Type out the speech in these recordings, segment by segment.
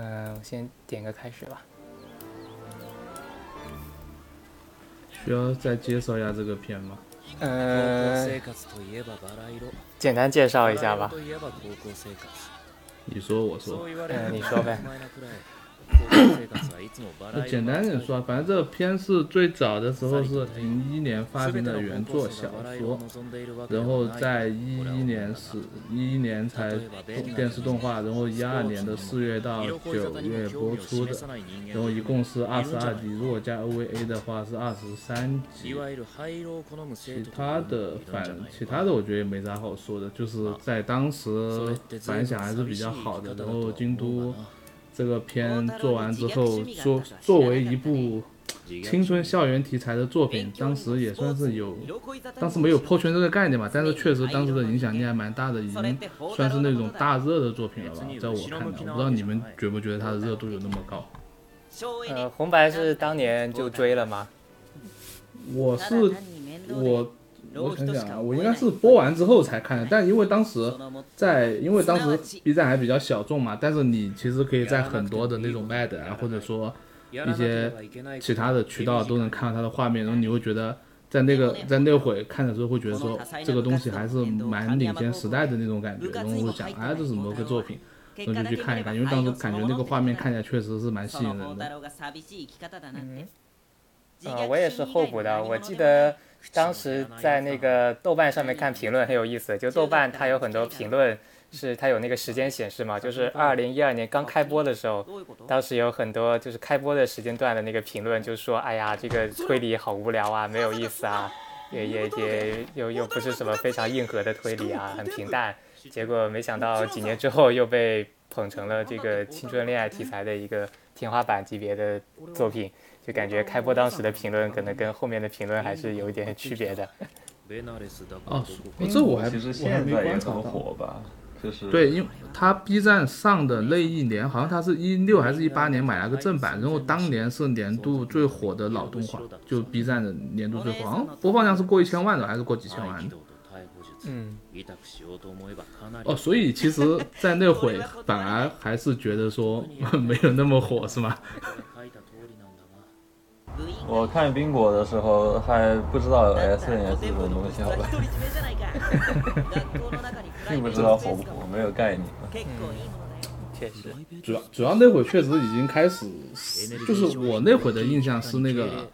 嗯，我先点个开始吧。需要再介绍一下这个片吗？嗯，简单介绍一下吧。你说，我说。嗯，你说呗。那简单点说，反正这个片是最早的时候是零一年发行的原作小说，然后在一一年是一一年才电视动画，然后一二年的四月到九月播出的，然后一共是二十二集，如果加 OVA 的话是二十三集。其他的反其他的我觉得也没啥好说的，就是在当时反响还是比较好的，然后京都。这个片做完之后，说作为一部青春校园题材的作品，当时也算是有，当时没有破圈这个概念嘛，但是确实当时的影响力还蛮大的，已经算是那种大热的作品了吧，在我看来，我不知道你们觉不觉得它的热度有那么高？呃，红白是当年就追了吗？我是我。我想想啊，我应该是播完之后才看的，但因为当时在，因为当时 B 站还比较小众嘛，但是你其实可以在很多的那种 MAD 啊，或者说一些其他的渠道都能看到它的画面，然后你会觉得在那个在那会看的时候会觉得说这个东西还是蛮领先时代的那种感觉，然后会想，哎，这是什么个作品，然后就去看一看，因为当时感觉那个画面看起来确实是蛮吸引人的。嗯，啊，我也是候补的，我记得。当时在那个豆瓣上面看评论很有意思，就豆瓣它有很多评论是它有那个时间显示嘛，就是二零一二年刚开播的时候，当时有很多就是开播的时间段的那个评论，就说哎呀这个推理好无聊啊，没有意思啊，也也也又又不是什么非常硬核的推理啊，很平淡。结果没想到几年之后又被捧成了这个青春恋爱题材的一个天花板级别的作品。就感觉开播当时的评论可能跟后面的评论还是有一点区别的。哦，这我还其实现在也很火吧？就是对，因为他 B 站上的那一年，好像他是一六还是一八年买了个正版，然后当年是年度最火的老动画，就 B 站的年度最火，好像播放量是过一千万的，还是过几千万的？嗯。哦，所以其实，在那会反而还是觉得说 没有那么火，是吗？我看冰果的时候还不知道有 SNS 这种东西，好吧？并不知道火不火，没有概念。确实，主要主要那会确实已经开始，就是我那会的印象是那个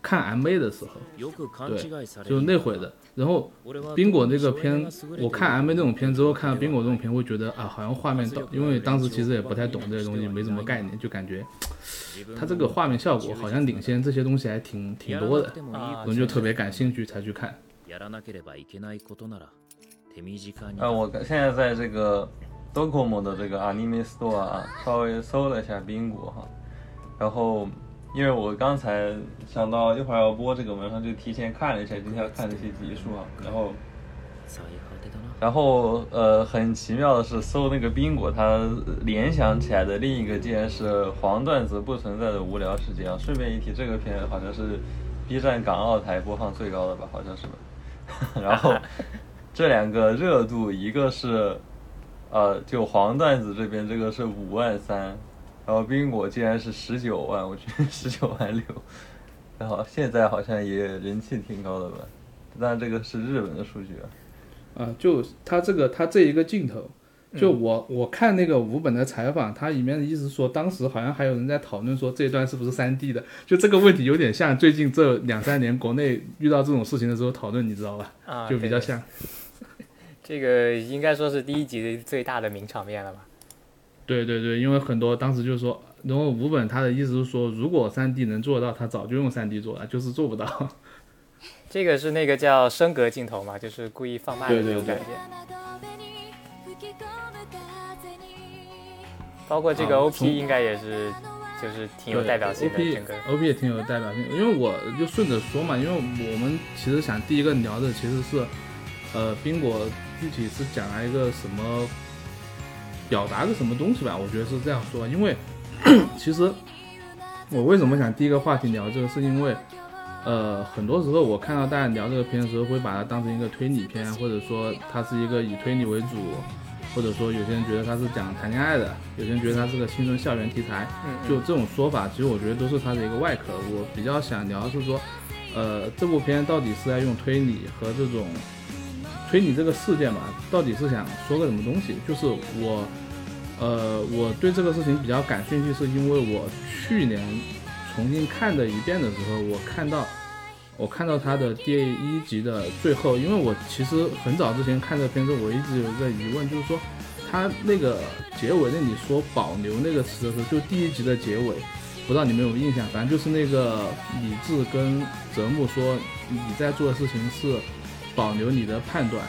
看 MA 的时候，对，就是那会的。然后冰果那个片，我看 MV 这种片之后，看到冰果这种片，会觉得啊，好像画面到，因为当时其实也不太懂这些东西，没什么概念，就感觉它这个画面效果好像领先这些东西还挺挺多的，可能就特别感兴趣才去看。啊，我现在在这个 Docomo 的这个 Anime Store 啊稍微搜了一下冰果哈，然后。因为我刚才想到一会儿要播这个，文章就提前看了一下，今天要看这些集数啊，然后，然后呃，很奇妙的是，搜那个宾果，它联想起来的另一个竟然是黄段子不存在的无聊世界啊。顺便一提，这个片好像是 B 站港澳台播放最高的吧，好像是吧。然后这两个热度，一个是呃，就黄段子这边这个是五万三。然后冰果竟然是十九万，我觉得十九万六，然后现在好像也人气挺高的吧，但这个是日本的数据啊。啊，就他这个他这一个镜头，就我我看那个五本的采访，他里面的意思说，当时好像还有人在讨论说这一段是不是三 D 的，就这个问题有点像最近这两三年国内遇到这种事情的时候讨论，你知道吧？啊，就比较像。这个应该说是第一集最大的名场面了吧？对对对，因为很多当时就是说，然后五本他的意思是说，如果三 D 能做到，他早就用三 D 做了，就是做不到。这个是那个叫升格镜头嘛，就是故意放慢的那种感觉。包括这个 OP 应该也是，就是挺有代表性的。OP 也挺有代表性，因为我就顺着说嘛，因为我们其实想第一个聊的其实是，呃，冰果具体是讲了一个什么。表达个什么东西吧，我觉得是这样说，因为 其实我为什么想第一个话题聊这个，是因为呃，很多时候我看到大家聊这个片的时候，会把它当成一个推理片，或者说它是一个以推理为主，或者说有些人觉得它是讲谈恋爱的，有些人觉得它是个青春校园题材，就这种说法，其实我觉得都是它的一个外壳。我比较想聊是说，呃，这部片到底是在用推理和这种推理这个事件吧，到底是想说个什么东西？就是我，呃，我对这个事情比较感兴趣，是因为我去年重新看的一遍的时候，我看到。我看到他的第一集的最后，因为我其实很早之前看这片子，我一直有一个疑问，就是说，他那个结尾那里说“保留”那个词的时候，就第一集的结尾，不知道你们有没有印象？反正就是那个李智跟泽木说，你在做的事情是保留你的判断，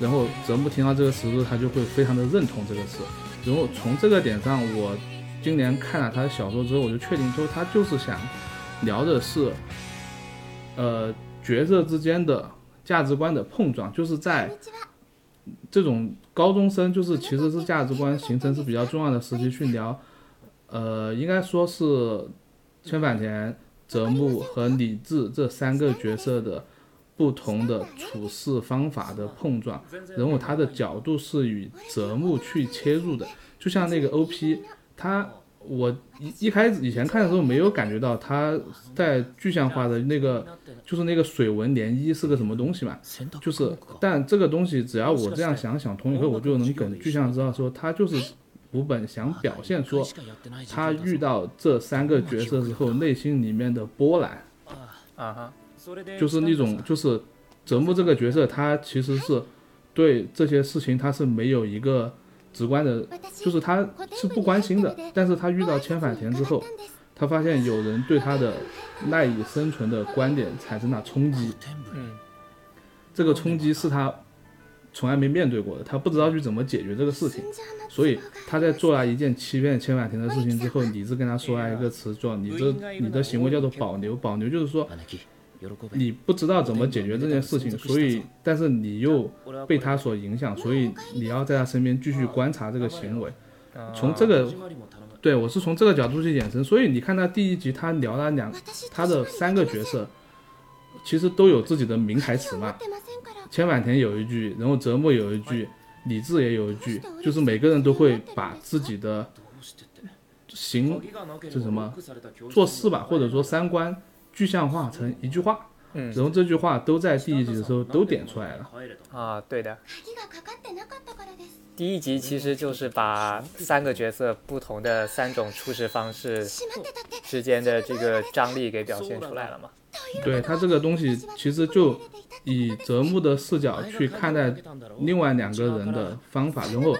然后泽木听到这个词之后，他就会非常的认同这个词。然后从这个点上，我今年看了他的小说之后，我就确定说，他就是想聊的是。呃，角色之间的价值观的碰撞，就是在这种高中生，就是其实是价值观形成是比较重要的时期去聊。呃，应该说是千反田、泽木和李智这三个角色的不同的处事方法的碰撞，然后他的角度是与泽木去切入的，就像那个 OP，他。我一一开始以前看的时候没有感觉到他在具象化的那个，就是那个水纹涟漪是个什么东西嘛，就是，但这个东西只要我这样想想通以后，我就能更具象知道说他就是古本想表现说他遇到这三个角色之后内心里面的波澜，啊哈，就是那种就是泽木这个角色他其实是对这些事情他是没有一个。直观的，就是他是不关心的，但是他遇到千反田之后，他发现有人对他的赖以生存的观点产生了冲击，嗯，这个冲击是他从来没面对过的，他不知道去怎么解决这个事情，所以他在做了一件欺骗千反田的事情之后，理智跟他说了一个词，叫你这你的行为叫做保留，保留就是说。你不知道怎么解决这件事情，所以，但是你又被他所影响，所以你要在他身边继续观察这个行为。从这个，对我是从这个角度去衍生。所以你看他第一集，他聊了两，他的三个角色，其实都有自己的名台词嘛。千坂田有一句，然后泽木有一句，李智也有一句，就是每个人都会把自己的行，就什么做事吧，或者说三观。具象化成一句话，嗯，然后这句话都在第一集的时候都点出来了。啊，对的。第一集其实就是把三个角色不同的三种处事方式之间的这个张力给表现出来了嘛。对他这个东西其实就以泽木的视角去看待另外两个人的方法，然后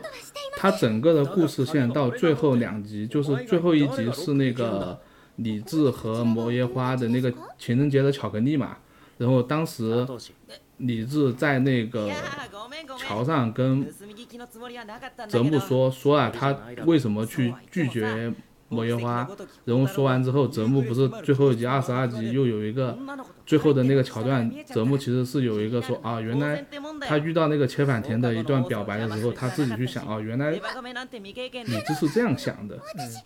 他整个的故事线到最后两集，就是最后一集是那个。李智和摩耶花的那个情人节的巧克力嘛，然后当时李智在那个桥上跟 泽木说说啊，他为什么去拒绝。摩耶花，人物说完之后，泽木不是最后一集二十二集又有一个最后的那个桥段，泽木其实是有一个说啊，原来他遇到那个切反田的一段表白的时候，他自己去想啊，原来你就是这样想的，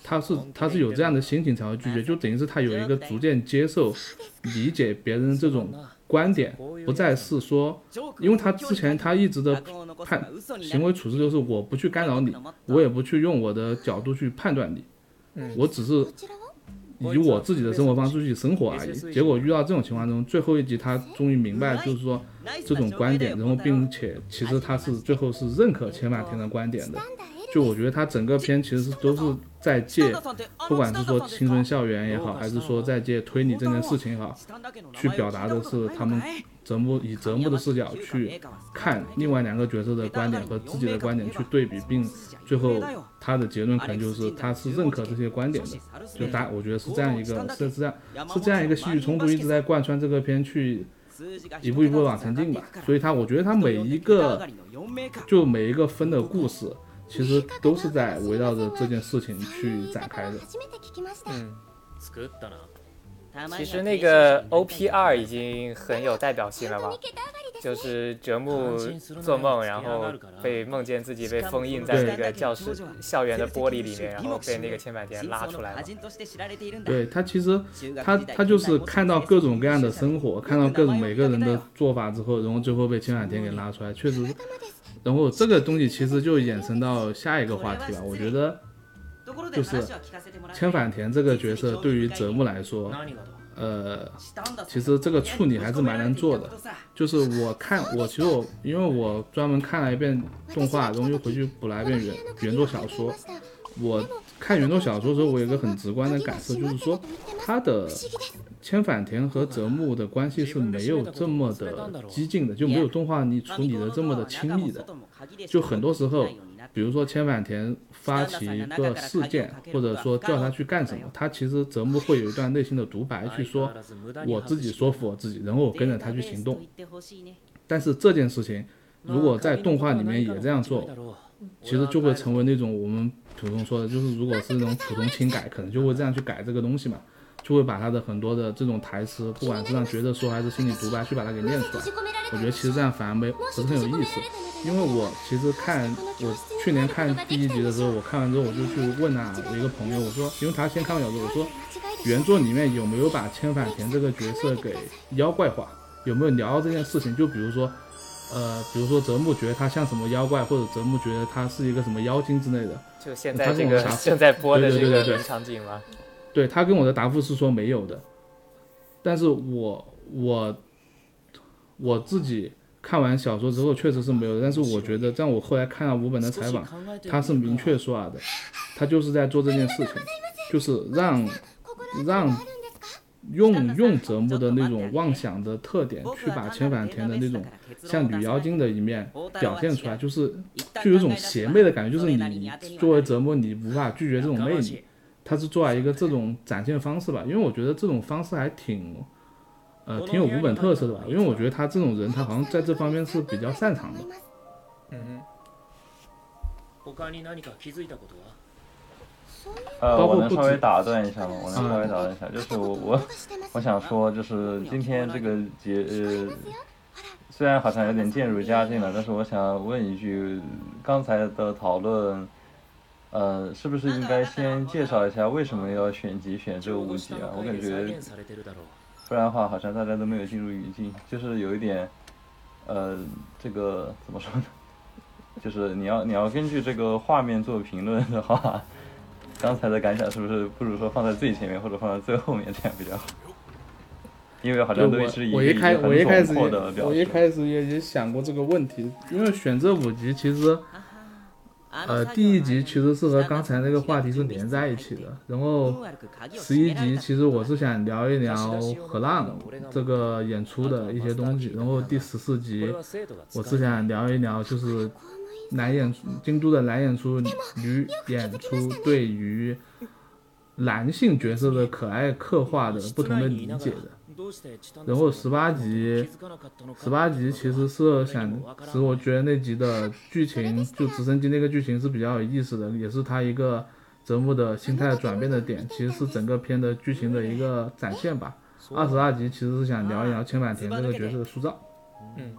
他是他是有这样的心情才会拒绝，就等于是他有一个逐渐接受、理解别人这种观点，不再是说，因为他之前他一直的判行为处事就是我不去干扰你，我也不去用我的角度去判断你。我只是以我自己的生活方式去生活而已。结果遇到这种情况中，最后一集他终于明白，就是说这种观点，然后并且其实他是最后是认可千万天的观点的。就我觉得他整个片其实都是在借，不管是说青春校园也好，还是说在借推理这件事情也好，去表达的是他们泽木以泽木的视角去看另外两个角色的观点和自己的观点去对比，并最后他的结论可能就是他是认可这些观点的。就大，我觉得是这样一个，是这样，是这样一个戏剧冲突一直在贯穿这个片去一步一步往前进吧。所以他，我觉得他每一个就每一个分的故事。其实都是在围绕着这件事情去展开的。嗯，其实那个 O P 二已经很有代表性了吧？就是折木做梦，然后被梦见自己被封印在那个教室校园的玻璃里面，然后被那个千百田拉出来了。对他其实他他就是看到各种各样的生活，看到各种每个人的做法之后，然后最后被千百田给拉出来，确实。然后这个东西其实就衍生到下一个话题吧，我觉得就是千反田这个角色对于泽木来说。呃，其实这个处理还是蛮难做的。就是我看我其实我因为我专门看了一遍动画，然后又回去补了一遍原原作小说。我看原作小说的时候，我有一个很直观的感受，就是说他的千反田和泽木的关系是没有这么的激进的，就没有动画里处理的这么的亲密的。就很多时候。比如说千反田发起一个事件，或者说叫他去干什么，他其实泽木会有一段内心的独白，去说我自己说服我自己，然后我跟着他去行动。但是这件事情如果在动画里面也这样做，其实就会成为那种我们普通说的，就是如果是那种普通轻改，可能就会这样去改这个东西嘛，就会把他的很多的这种台词，不管是让角色说还是心理独白，去把它给念出来。我觉得其实这样反而没不是很有意思。因为我其实看我去年看第一集的时候，我看完之后我就去问啊，我一个朋友，我说，因为他先看完小说，我说原作里面有没有把千反田这个角色给妖怪化，有没有聊到这件事情？就比如说，呃，比如说泽木觉得他像什么妖怪，或者泽木觉得他是一个什么妖精之类的。就现在这个正在播的这个场景吗？对他跟我的答复是说没有的，但是我我我自己。看完小说之后，确实是没有，但是我觉得，在我后来看了五本的采访，他是明确说啊的，他就是在做这件事情，就是让让用用泽木的那种妄想的特点，去把千反田的那种像女妖精的一面表现出来，就是就有一种邪魅的感觉，就是你作为泽木，你无法拒绝这种魅力，他是做了一个这种展现方式吧，因为我觉得这种方式还挺。呃，挺有五本特色的吧？因为我觉得他这种人，他好像在这方面是比较擅长的。嗯。呃，我能稍微打断一下吗？我能稍微打断一下，就是我我我想说，就是今天这个节呃，虽然好像有点渐入佳境了，但是我想问一句，刚才的讨论，呃，是不是应该先介绍一下为什么要选集选这五集啊？我感觉。不然的话，好像大家都没有进入语境，就是有一点，呃，这个怎么说呢？就是你要你要根据这个画面做评论的话，刚才的感想是不是不如说放在最前面或者放在最后面这样比较好？因为好像都是一个很总括的表我一开始也也想过这个问题，因为选这五集其实。呃，第一集其实是和刚才那个话题是连在一起的，然后十一集其实我是想聊一聊河浪这个演出的一些东西，然后第十四集我是想聊一聊就是男演京都的男演出女演出对于男性角色的可爱刻画的不同的理解的。然后十八集，十八集其实是想，其实我觉得那集的剧情，就直升机那个剧情是比较有意思的，也是他一个泽木的心态转变的点，其实是整个片的剧情的一个展现吧。二十二集其实是想聊一聊千坂田这个角色的塑造。嗯。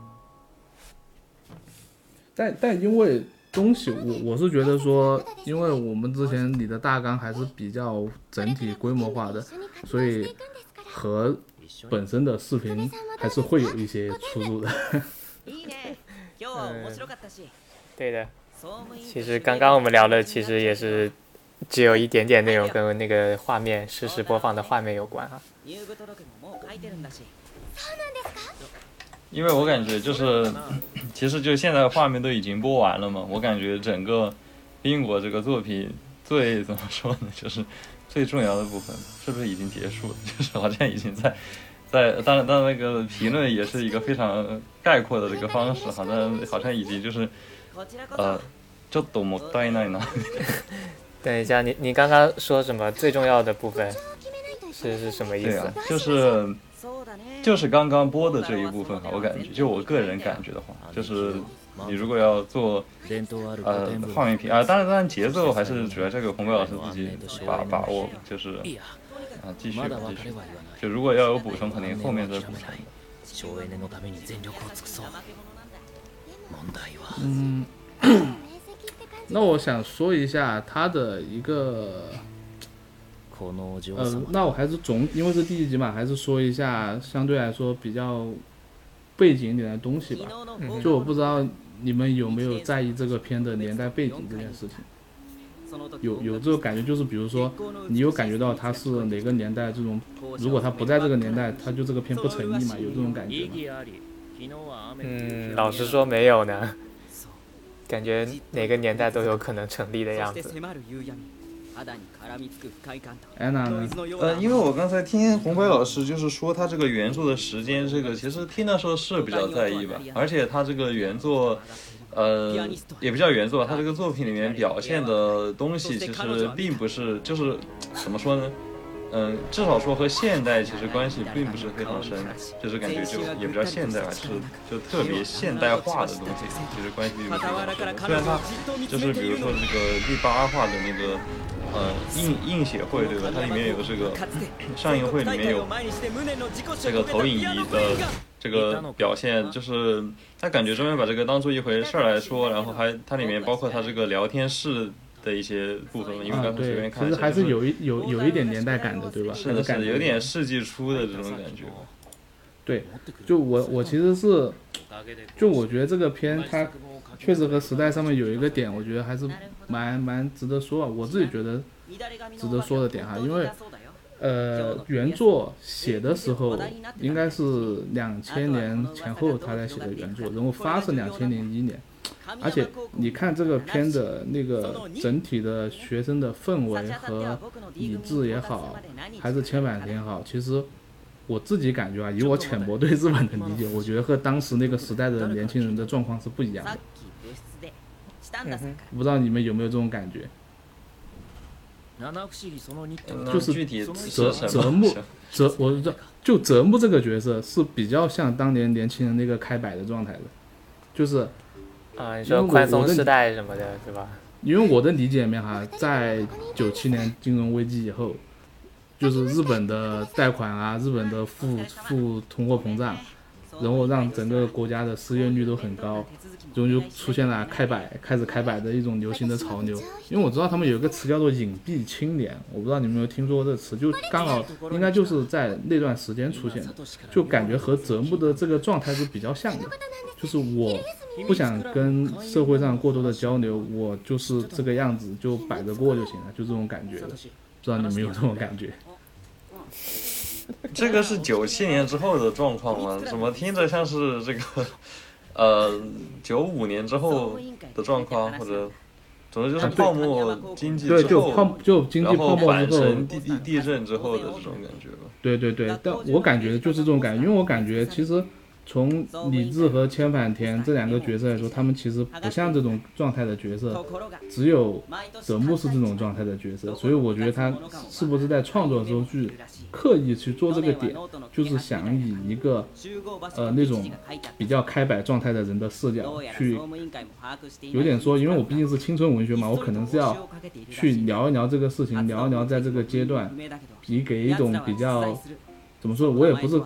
但但因为东西，我我是觉得说，因为我们之前你的大纲还是比较整体规模化的，所以和。本身的视频还是会有一些出入的。对的。其实刚刚我们聊的其实也是只有一点点内容跟那个画面实时播放的画面有关啊。因为我感觉就是，其实就现在画面都已经播完了嘛，我感觉整个冰果这个作品最怎么说呢，就是最重要的部分是不是已经结束了？就是好像已经在。在当然，当然，那个评论也是一个非常概括的这个方式，好像好像已经就是，呃，就多么呆奈呢？等一下，你你刚刚说什么最重要的部分是是什么意思？就是就是刚刚播的这一部分哈，我感觉就我个人感觉的话，就是你如果要做呃画面评啊，当然当然节奏还是主要这个红白老师自己把把握，就是啊继续继续。就如果要有补充，肯定后面再补充。嗯，那我想说一下他的一个，呃，那我还是总因为是第一集嘛，还是说一下相对来说比较背景一点的东西吧。就我不知道你们有没有在意这个片的年代背景这件事情。有有这个感觉，就是比如说，你有感觉到他是哪个年代这种，如果他不在这个年代，他就这个片不成立嘛？有这种感觉吗？嗯，老实说没有呢，感觉哪个年代都有可能成立的样子。安娜呢？呃，因为我刚才听红白老师就是说他这个原作的时间，这个其实听的时候是比较在意吧，而且他这个原作。呃，也不叫原作，他这个作品里面表现的东西其实并不是，就是怎么说呢？嗯，至少说和现代其实关系并不是非常深，就是感觉就也不叫现代吧，就是就特别现代化的东西，其实关系并不是非常深。虽然它就是比如说这个第八话的那个呃映映写会对吧？它里面有这个上映会里面有这个投影仪的。这个表现就是他感觉专门把这个当做一回事儿来说，然后还它里面包括他这个聊天室的一些部分，因为刚才随便看其实还是有一有有一点年代感的，对吧？是的，是有点世纪初的这种感觉。对，就我我其实是，就我觉得这个片它确实和时代上面有一个点，我觉得还是蛮蛮值得说，我自己觉得值得说的点哈，因为。呃，原作写的时候应该是两千年前后他在写的原作，然后发是两千零一年，而且你看这个片的那个整体的学生的氛围和理智也好，还是千百田也好，其实我自己感觉啊，以我浅薄对日本的理解，我觉得和当时那个时代的年轻人的状况是不一样的。不知道你们有没有这种感觉？就是折折木 折，我知道，就折木这个角色是比较像当年年轻人那个开摆的状态的，就是啊，你说宽松时代什么的，对吧？因为我的理解里面哈，在九七年金融危机以后，就是日本的贷款啊，日本的负负通货膨胀，然后让整个国家的失业率都很高。然后就出现了开摆，开始开摆的一种流行的潮流。因为我知道他们有一个词叫做“隐蔽青年”，我不知道你们有没有听说过这词，就刚好应该就是在那段时间出现的，就感觉和泽木的这个状态是比较像的。就是我不想跟社会上过多的交流，我就是这个样子就摆着过就行了，就这种感觉的。不知道你们有这种感觉？这个是九七年之后的状况吗？怎么听着像是这个？呃，九五年之后的状况，或者总之就是泡沫经济之后，就经济泡沫之后，地地地震之后的这种感觉吧。对对对，但我感觉就是这种感觉，因为我感觉其实。从李治和千反田这两个角色来说，他们其实不像这种状态的角色，只有泽木是这种状态的角色，所以我觉得他是不是在创作的时候去刻意去做这个点，就是想以一个呃那种比较开摆状态的人的视角去，有点说，因为我毕竟是青春文学嘛，我可能是要去聊一聊这个事情，聊一聊在这个阶段，以给一种比较怎么说，我也不是。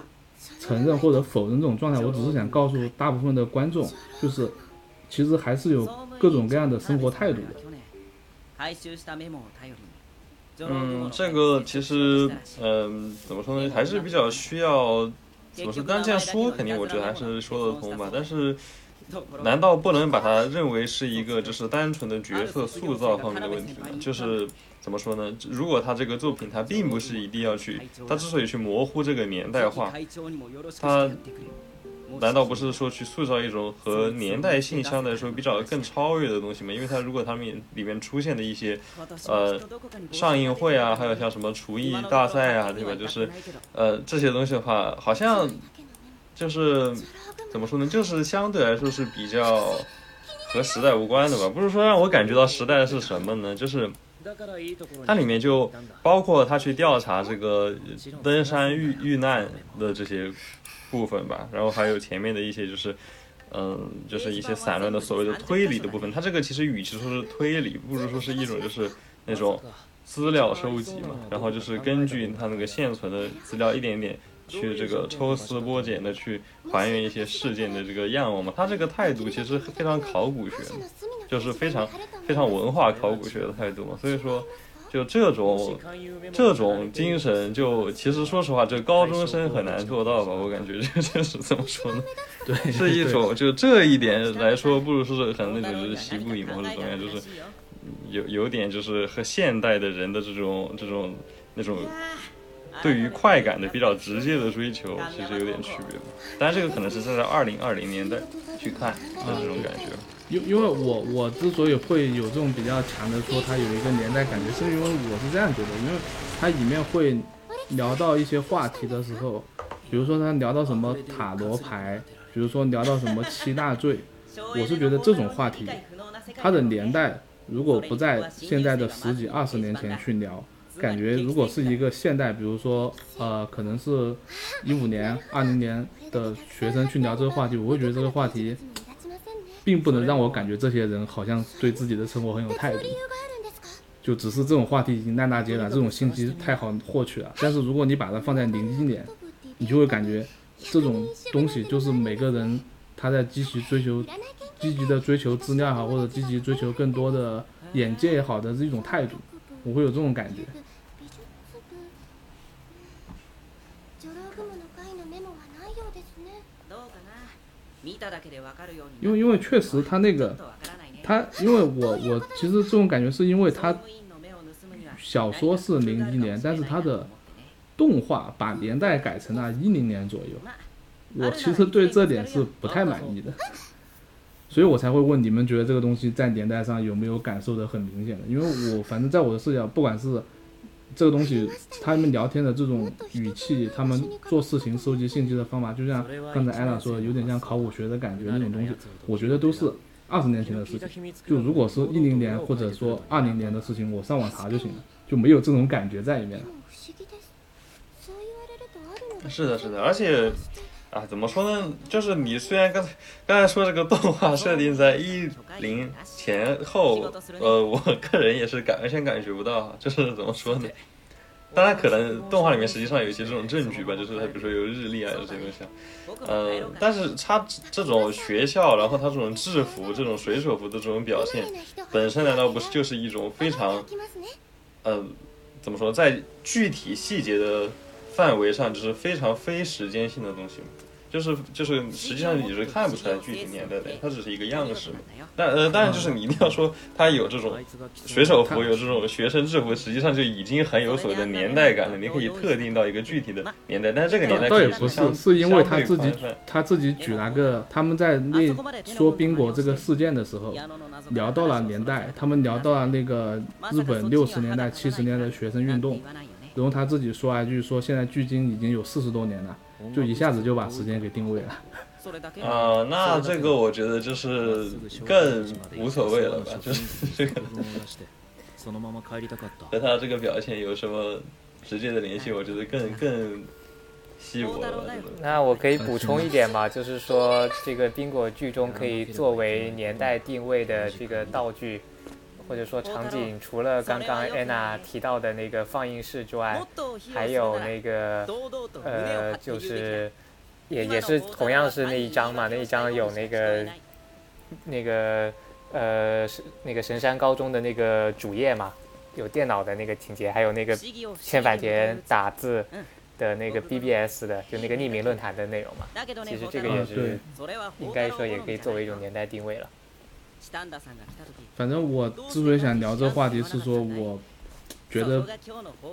承认或者否认这种状态，我只是想告诉大部分的观众，就是其实还是有各种各样的生活态度的。嗯，这个其实，嗯，怎么说呢，还是比较需要怎么说？但这样说肯定，我觉得还是说得通吧。但是，难道不能把它认为是一个就是单纯的角色塑造方面的问题吗？就是。怎么说呢？如果他这个作品，他并不是一定要去，他之所以去模糊这个年代化，他难道不是说去塑造一种和年代性相对来说比较更超越的东西吗？因为他如果他们里面出现的一些呃上映会啊，还有像什么厨艺大赛啊，对吧？就是呃这些东西的话，好像就是怎么说呢？就是相对来说是比较和时代无关的吧？不是说让我感觉到时代是什么呢？就是。它里面就包括他去调查这个登山遇遇难的这些部分吧，然后还有前面的一些就是，嗯，就是一些散乱的所谓的推理的部分。它这个其实与其说是推理，不如说是一种就是那种资料收集嘛，然后就是根据它那个现存的资料一点点。去这个抽丝剥茧的去还原一些事件的这个样貌嘛。他这个态度其实非常考古学，就是非常非常文化考古学的态度嘛。所以说。就这种这种精神，就其实说实话，这高中生很难做到吧？我感觉这这是怎么说呢？对，是一种就这一点来说，不如说是很那种就是习不礼貌或者怎么样，就是有有点就是和现代的人的这种这种那种对于快感的比较直接的追求，其实有点区别。当然，这个可能是站在二零二零年代去看的这种感觉。因因为我我之所以会有这种比较强的说它有一个年代感觉，是因为我是这样觉得，因为它里面会聊到一些话题的时候，比如说他聊到什么塔罗牌，比如说聊到什么七大罪，我是觉得这种话题，它的年代如果不在现在的十几二十年前去聊，感觉如果是一个现代，比如说呃可能是一五年、二零年的学生去聊这个话题，我会觉得这个话题。并不能让我感觉这些人好像对自己的生活很有态度，就只是这种话题已经烂大街了，这种信息太好获取了。但是如果你把它放在零一年，你就会感觉这种东西就是每个人他在积极追求、积极的追求资料也好，或者积极追求更多的眼界也好的这种态度，我会有这种感觉。因为因为确实他那个，他因为我我其实这种感觉是因为他小说是零一年，但是他的动画把年代改成了一零年左右，我其实对这点是不太满意的，所以我才会问你们觉得这个东西在年代上有没有感受的很明显的？因为我反正在我的视角，不管是。这个东西，他们聊天的这种语气，他们做事情收集信息的方法，就像刚才艾拉说的，有点像考古学的感觉那种东西。我觉得都是二十年前的事情。就如果是一零年或者说二零年的事情，我上网查就行了，就没有这种感觉在里面。是的，是的，而且啊，怎么说呢？就是你虽然刚才刚才说这个动画设定在一零前后，呃，我个人也是感完全感觉不到，就是怎么说呢？当然，可能动画里面实际上有一些这种证据吧，就是它比如说有日历啊这些东西，嗯，但是它这种学校，然后它这种制服、这种水手服的这种表现，本身难道不是就是一种非常，嗯，怎么说，在具体细节的范围上，就是非常非时间性的东西吗？就是就是，实际上你是看不出来具体年代的，它只是一个样式。但呃，当然就是你一定要说 它有这种水手服，有这种学生制服，实际上就已经很有所谓的年代感了。你可以特定到一个具体的年代，但是这个年代倒也不是，是因为他自己他自己举了个，他们在那说宾果这个事件的时候，聊到了年代，他们聊到了那个日本六十年代、七十年代的学生运动，然后他自己说了一句，说现在距今已经有四十多年了。就一下子就把时间给定位了，啊，那这个我觉得就是更无所谓了吧，就是这个和他这个表现有什么直接的联系？我觉得更更稀薄了。那我可以补充一点嘛，就是说这个宾果剧中可以作为年代定位的这个道具。或者说场景，除了刚刚安娜提到的那个放映室之外，还有那个呃，就是也也是同样是那一张嘛，那一张有那个那个呃是那个神山高中的那个主页嘛，有电脑的那个情节，还有那个千反田打字的那个 BBS 的，就那个匿名论坛的内容嘛。其实这个也是应该说也可以作为一种年代定位了。反正我之所以想聊这个话题，是说我觉得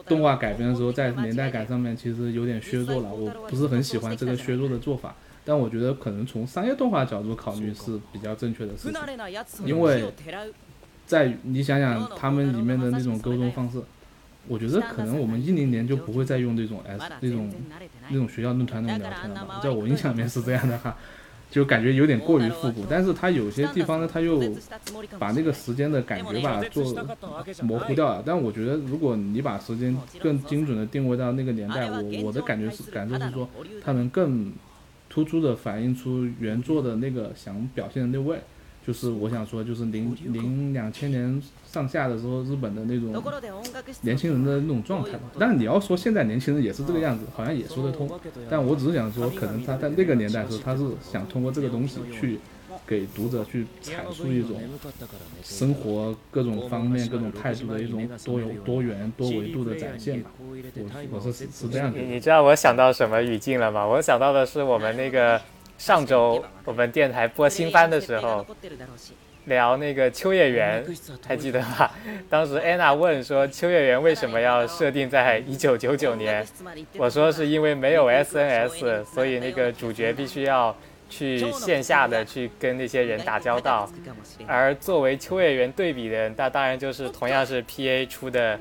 动画改编的时候在年代感上面其实有点削弱了，我不是很喜欢这个削弱的做法。但我觉得可能从商业动画角度考虑是比较正确的事情，因为在你想想他们里面的那种沟通方式，我觉得可能我们一零年就不会再用那种 S 那种那种学校论坛那种聊天了吧，在我印象里面是这样的哈。就感觉有点过于复古，但是它有些地方呢，它又把那个时间的感觉吧做模糊掉了。但我觉得，如果你把时间更精准的定位到那个年代，我我的感觉是感受是说，它能更突出的反映出原作的那个想表现的那位。就就是我想说，就是零零两千年上下的时候，日本的那种年轻人的那种状态嘛。但你要说现在年轻人也是这个样子，好像也说得通。但我只是想说，可能他在那个年代的时候，他是想通过这个东西去给读者去阐述一种生活各种方面、各种态度的一种多有多元、多维度的展现吧。我我是是这样。你知道我想到什么语境了吗？我想到的是我们那个。上周我们电台播新番的时候，聊那个秋叶原，还记得吧？当时安娜问说秋叶原为什么要设定在一九九九年？我说是因为没有 SNS，所以那个主角必须要去线下的去跟那些人打交道。而作为秋叶原对比的，那当然就是同样是 PA 出的。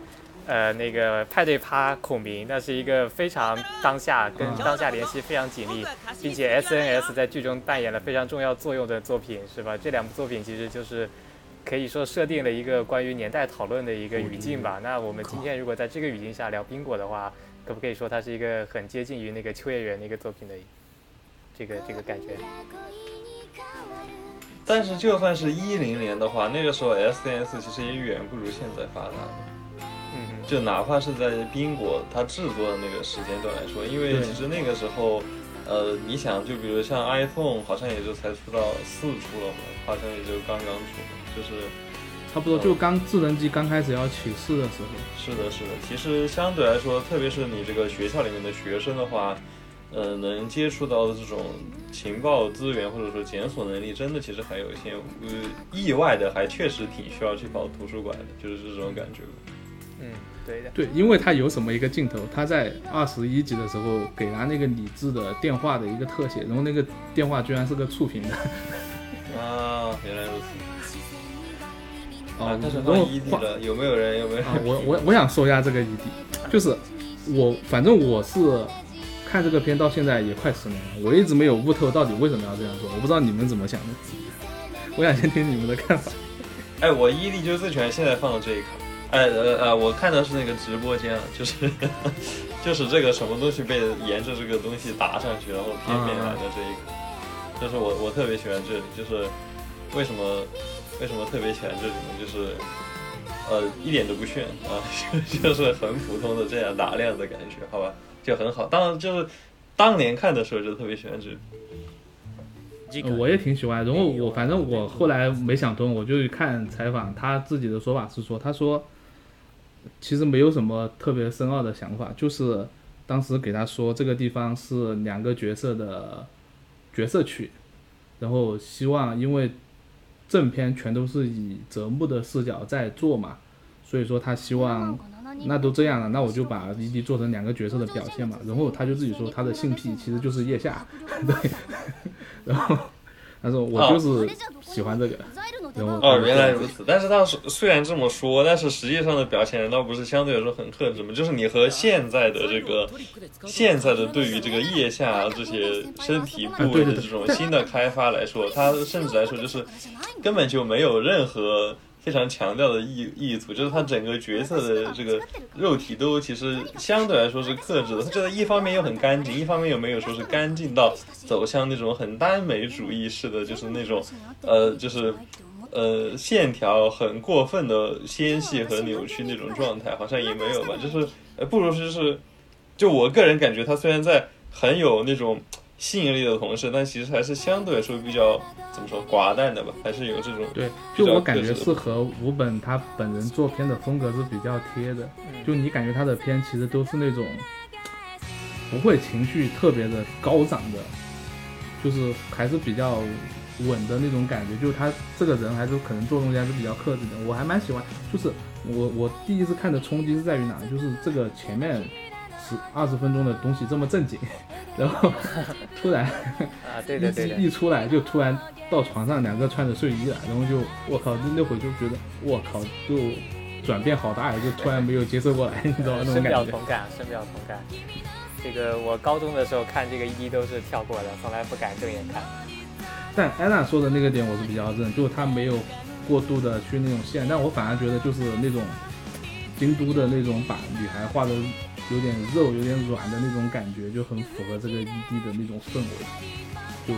呃，那个派对趴孔明，那是一个非常当下跟当下联系非常紧密，并且 SNS 在剧中扮演了非常重要作用的作品，是吧？这两部作品其实就是可以说设定了一个关于年代讨论的一个语境吧。那我们今天如果在这个语境下聊冰果的话，可不可以说它是一个很接近于那个秋叶原那个作品的这个这个感觉？但是就算是一零年的话，那个时候 SNS 其实也远不如现在发达。就哪怕是在冰果它制作的那个时间段来说，因为其实那个时候，呃，你想，就比如像 iPhone，好像也就才出到四出了嘛，好像也就刚刚出，就是差不多就刚智能机刚开始要起势的时候。是的，是的。其实相对来说，特别是你这个学校里面的学生的话，呃，能接触到的这种情报资源或者说检索能力，真的其实还有一些，呃，意外的还确实挺需要去跑图书馆的，就是这种感觉。嗯。对的，对，因为他有什么一个镜头，他在二十一集的时候给他那个李智的电话的一个特写，然后那个电话居然是个触屏的。啊，原来如此。啊，但是换异地了，有没有人？有没有？我我我想说一下这个异地就是我反正我是看这个片到现在也快十年了，我一直没有悟透到底为什么要这样做，我不知道你们怎么想的。我想先听你们的看法。哎，我伊利就是最喜欢现在放的这一卡。哎呃呃，我看的是那个直播间，就是就是这个什么东西被沿着这个东西打上去，然后偏偏来的这一个，就是我我特别喜欢这里，就是为什么为什么特别喜欢这里呢？就是呃一点都不炫啊，就是很普通的这样打量的感觉，好吧，就很好。当然就是当年看的时候就特别喜欢这里。我也挺喜欢，然后我反正我后来没想通，我就看采访，他自己的说法是说，他说。其实没有什么特别深奥的想法，就是当时给他说这个地方是两个角色的角色区，然后希望因为正片全都是以泽木的视角在做嘛，所以说他希望那都这样了，那我就把 ED 做成两个角色的表现嘛，然后他就自己说他的性癖其实就是腋下，对，然后。他说：“我就是喜欢这个。”然后哦，原来如此。但是他虽然这么说，但是实际上的表现难道不是相对来说很克制吗？就是你和现在的这个现在的对于这个腋下这些身体部位的这种新的开发来说，他甚至来说就是根本就没有任何。非常强调的意意图，就是他整个角色的这个肉体都其实相对来说是克制的。他觉得一方面又很干净，一方面又没有说是干净到走向那种很耽美主义式的，就是那种呃，就是呃线条很过分的纤细和扭曲那种状态，好像也没有吧。就是呃，不如说就是，就我个人感觉，他虽然在很有那种。吸引力的同时，但其实还是相对来说比较怎么说寡淡的吧，还是有这种对，就我感觉是和吴本他本人做片的风格是比较贴的。就你感觉他的片其实都是那种不会情绪特别的高涨的，就是还是比较稳的那种感觉。就他这个人还是可能做东西还是比较克制的。我还蛮喜欢，就是我我第一次看的冲击是在于哪？就是这个前面十二十分钟的东西这么正经。然后突然啊，对对对，一出来就突然到床上，两个穿着睡衣了，然后就我靠，那那会就觉得我靠，就转变好大呀，就突然没有接受过来，你知道吗？深表同感，深表同感。这个我高中的时候看这个 ED 都是跳过的，从来不敢正眼看。但安娜说的那个点我是比较认，就是她没有过度的去那种线，但我反而觉得就是那种京都的那种把女孩画的。有点肉，有点软的那种感觉，就很符合这个 ED 的那种氛围，就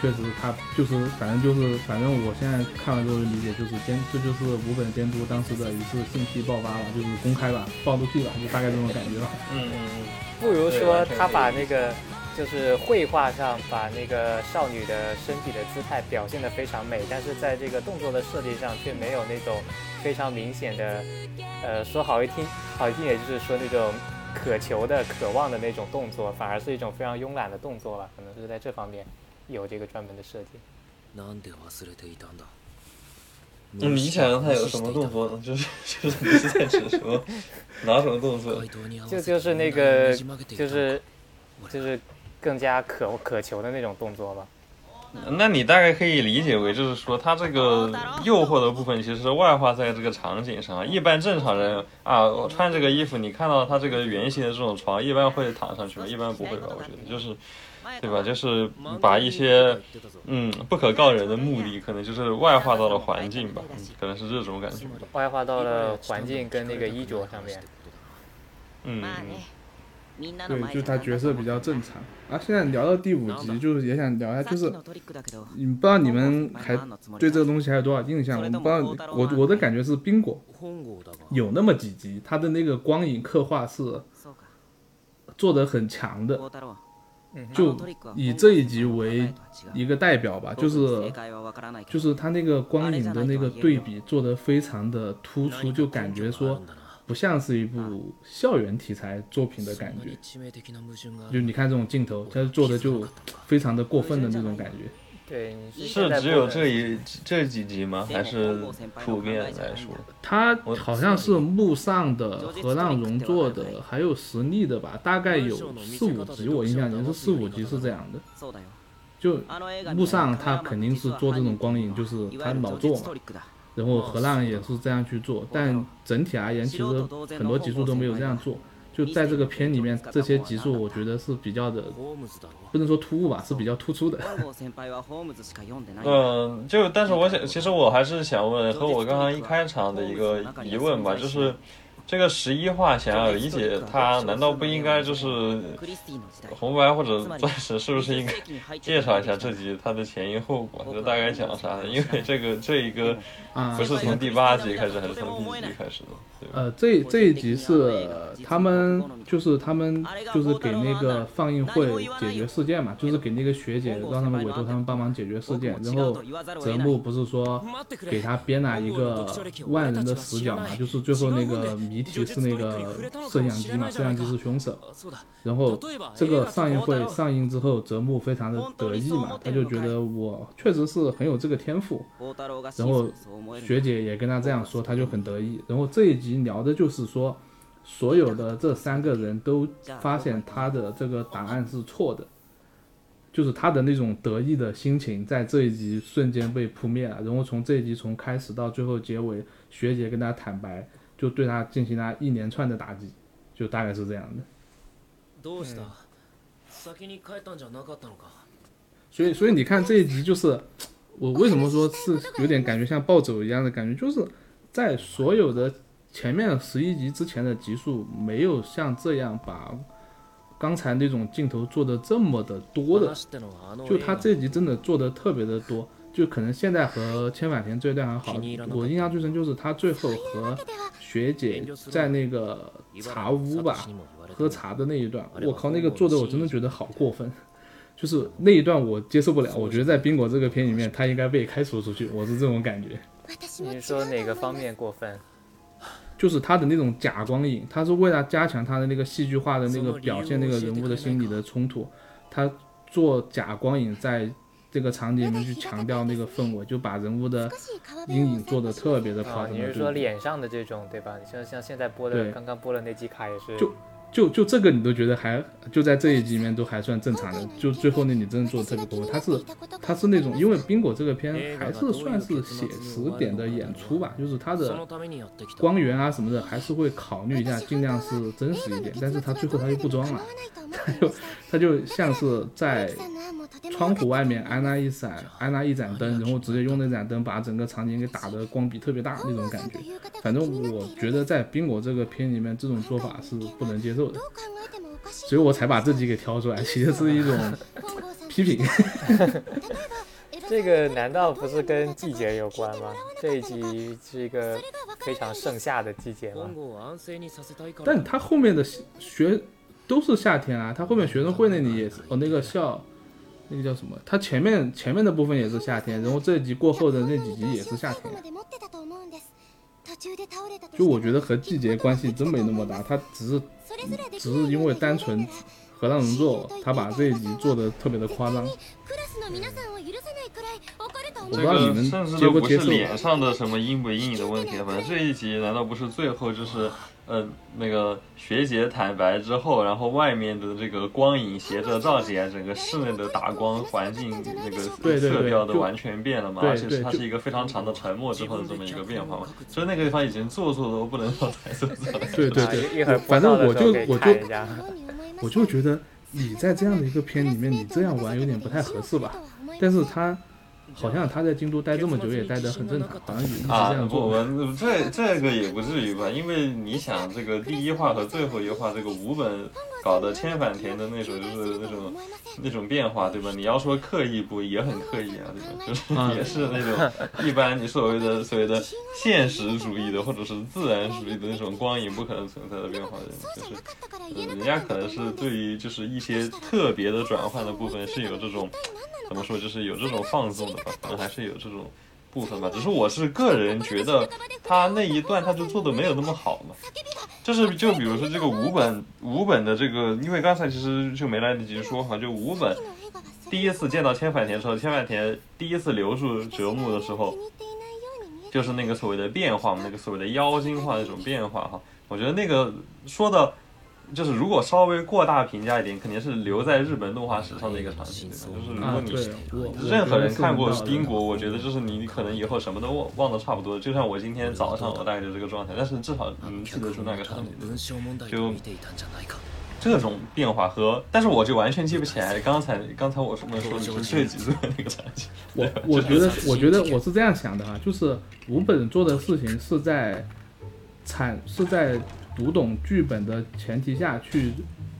确实他就是反正就是反正我现在看完之后的理解就是监这就是五本监督当时的一次性癖爆发吧，就是公开吧，暴露癖吧，就大概这种感觉吧。嗯嗯嗯。不如说他把那个就是绘画上把那个少女的身体的姿态表现得非常美，但是在这个动作的设计上却没有那种非常明显的，呃，说好一听好一听，也就是说那种渴求的、渴望的那种动作，反而是一种非常慵懒的动作了，可能是在这方面。有这个专门的设计。你想他有什么动作呢？就是 就是你是在指什么？哪种动作？就就是那个就是就是更加渴渴求的那种动作吧。那你大概可以理解为，就是说他这个诱惑的部分其实外化在这个场景上。一般正常人啊，我穿这个衣服，你看到他这个圆形的这种床，一般会躺上去吗？一般不会吧？我觉得就是。对吧？就是把一些嗯不可告人的目的，可能就是外化到了环境吧，可能是这种感觉。外化到了环境跟那个衣着上面。嗯。对，就是他角色比较正常。啊，现在聊到第五集，就是也想聊一下，就是你不知道你们还对这个东西还有多少印象？我不知道，我我的感觉是冰果。有那么几集，他的那个光影刻画是做的很强的。就以这一集为一个代表吧，就是就是他那个光影的那个对比做的非常的突出，就感觉说不像是一部校园题材作品的感觉。就你看这种镜头，他做的就非常的过分的那种感觉。对，是只有这一这几集吗？还是普遍来说？他好像是木上的、河浪荣做的，还有实力的吧？大概有四五集，我印象中是四五集是这样的。就木上他肯定是做这种光影，就是他老做嘛。然后河浪也是这样去做，但整体而言，其实很多集数都没有这样做。就在这个片里面，这些集数我觉得是比较的，不能说突兀吧，是比较突出的。嗯，就但是我想，其实我还是想问，和我刚刚一开场的一个疑问吧，就是。这个十一话想要理解它，难道不应该就是红白或者钻石？是不是应该介绍一下这集它的前因后果？就大概讲啥的？因为这个这一个不是从第八集开始，还是从第几集开始的？呃，这这一集是他们就是他们就是给那个放映会解决事件嘛，就是给那个学姐让他们委托他们帮忙解决事件。然后泽木不是说给他编了一个万人的死角嘛，就是最后那个。谜题是那个摄像机嘛？摄像机是凶手。然后这个上映会上映之后，泽木非常的得意嘛，他就觉得我确实是很有这个天赋。然后学姐也跟他这样说，他就很得意。然后这一集聊的就是说，所有的这三个人都发现他的这个答案是错的，就是他的那种得意的心情在这一集瞬间被扑灭了。然后从这一集从开始到最后结尾，学姐跟他坦白。就对他进行了一连串的打击，就大概是这样的。所以，所以你看这一集，就是我为什么说是有点感觉像暴走一样的感觉，就是在所有的前面十一集之前的集数，没有像这样把刚才那种镜头做的这么的多的，就他这集真的做的特别的多。就可能现在和千坂田这一段还好，我印象最深就是他最后和学姐在那个茶屋吧喝茶的那一段，我靠，那个做的我真的觉得好过分，就是那一段我接受不了，我觉得在冰果这个片里面他应该被开除出去，我是这种感觉。你说哪个方面过分？就是他的那种假光影，他是为了加强他的那个戏剧化的那个表现那个人物的心理的冲突，他做假光影在。这个场景里面去强调那个氛围，就把人物的阴影做的特别的夸张。你是说脸上的这种对吧？你像像现在播的，刚刚播的那几卡也是。就就就这个你都觉得还就在这一集里面都还算正常的，就最后那你真的做的特别多。他是他是那种，因为冰果这个片还是算是写实点的演出吧，就是他的光源啊什么的还是会考虑一下，尽量是真实一点。但是他最后他又不装了，他就他就像是在。窗户外面安了一盏安了一盏灯，然后直接用那盏灯把整个场景给打的光比特别大那种感觉。反正我觉得在冰果这个片里面，这种做法是不能接受的，所以我才把这集给挑出来，其实是一种批评。这个难道不是跟季节有关吗？这一集是一个非常盛夏的季节吗？但他后面的学都是夏天啊，他后面学生会那里也是哦，那个校那个叫什么？他前面前面的部分也是夏天，然后这一集过后的那几集也是夏天。就我觉得和季节关系真没那么大，他只是只是因为单纯和让人做，他把这一集做的特别的夸张。这个甚至都不是脸上的什么阴不阴影的问题，反正这一集难道不是最后就是？呃，那个学姐坦白之后，然后外面的这个光影斜着照进来，整个室内的打光环境那个色调都完全变了嘛，而且是它是一个非常长的沉默之后的这么一个变化嘛，所以那个地方已经做作的不能说彩色 了。对对对，反正我就我就我就觉得你在这样的一个片里面，你这样玩有点不太合适吧，但是他。好像他在京都待这么久也待得很正常，好像也一直这样做。啊，不，这这个也不至于吧？因为你想，这个第一话和最后一话，这个五本搞的千反田的那种，就是那种那种变化，对吧？你要说刻意不，也很刻意啊，对吧？就是 也是那种一般你所谓的所谓的现实主义的或者是自然主义的那种光影不可能存在的变化的，就是人家可能是对于就是一些特别的转换的部分是有这种。怎么说？就是有这种放纵的 可能还是有这种部分吧。只是我是个人觉得，他那一段他就做的没有那么好嘛。就是就比如说这个五本五本的这个，因为刚才其实就没来得及说哈，就五本第一次见到千反田的时候，千反田第一次留住折木的时候，就是那个所谓的变化嘛，那个所谓的妖精化那种变化哈。我觉得那个说的。就是如果稍微过大评价一点，肯定是留在日本动画史上的一个场景，就是如果你任何人看过丁国，我觉得就是你可能以后什么都忘忘得差不多。就像我今天早上我大概就这个状态，但是至少能记得住那个场景。就这种变化和，但是我就完全记不起来刚才刚才我说的说是这几岁那个场景。我我觉得我觉得我是这样想的哈，就是五本做的事情是在产是在。读懂剧本的前提下去，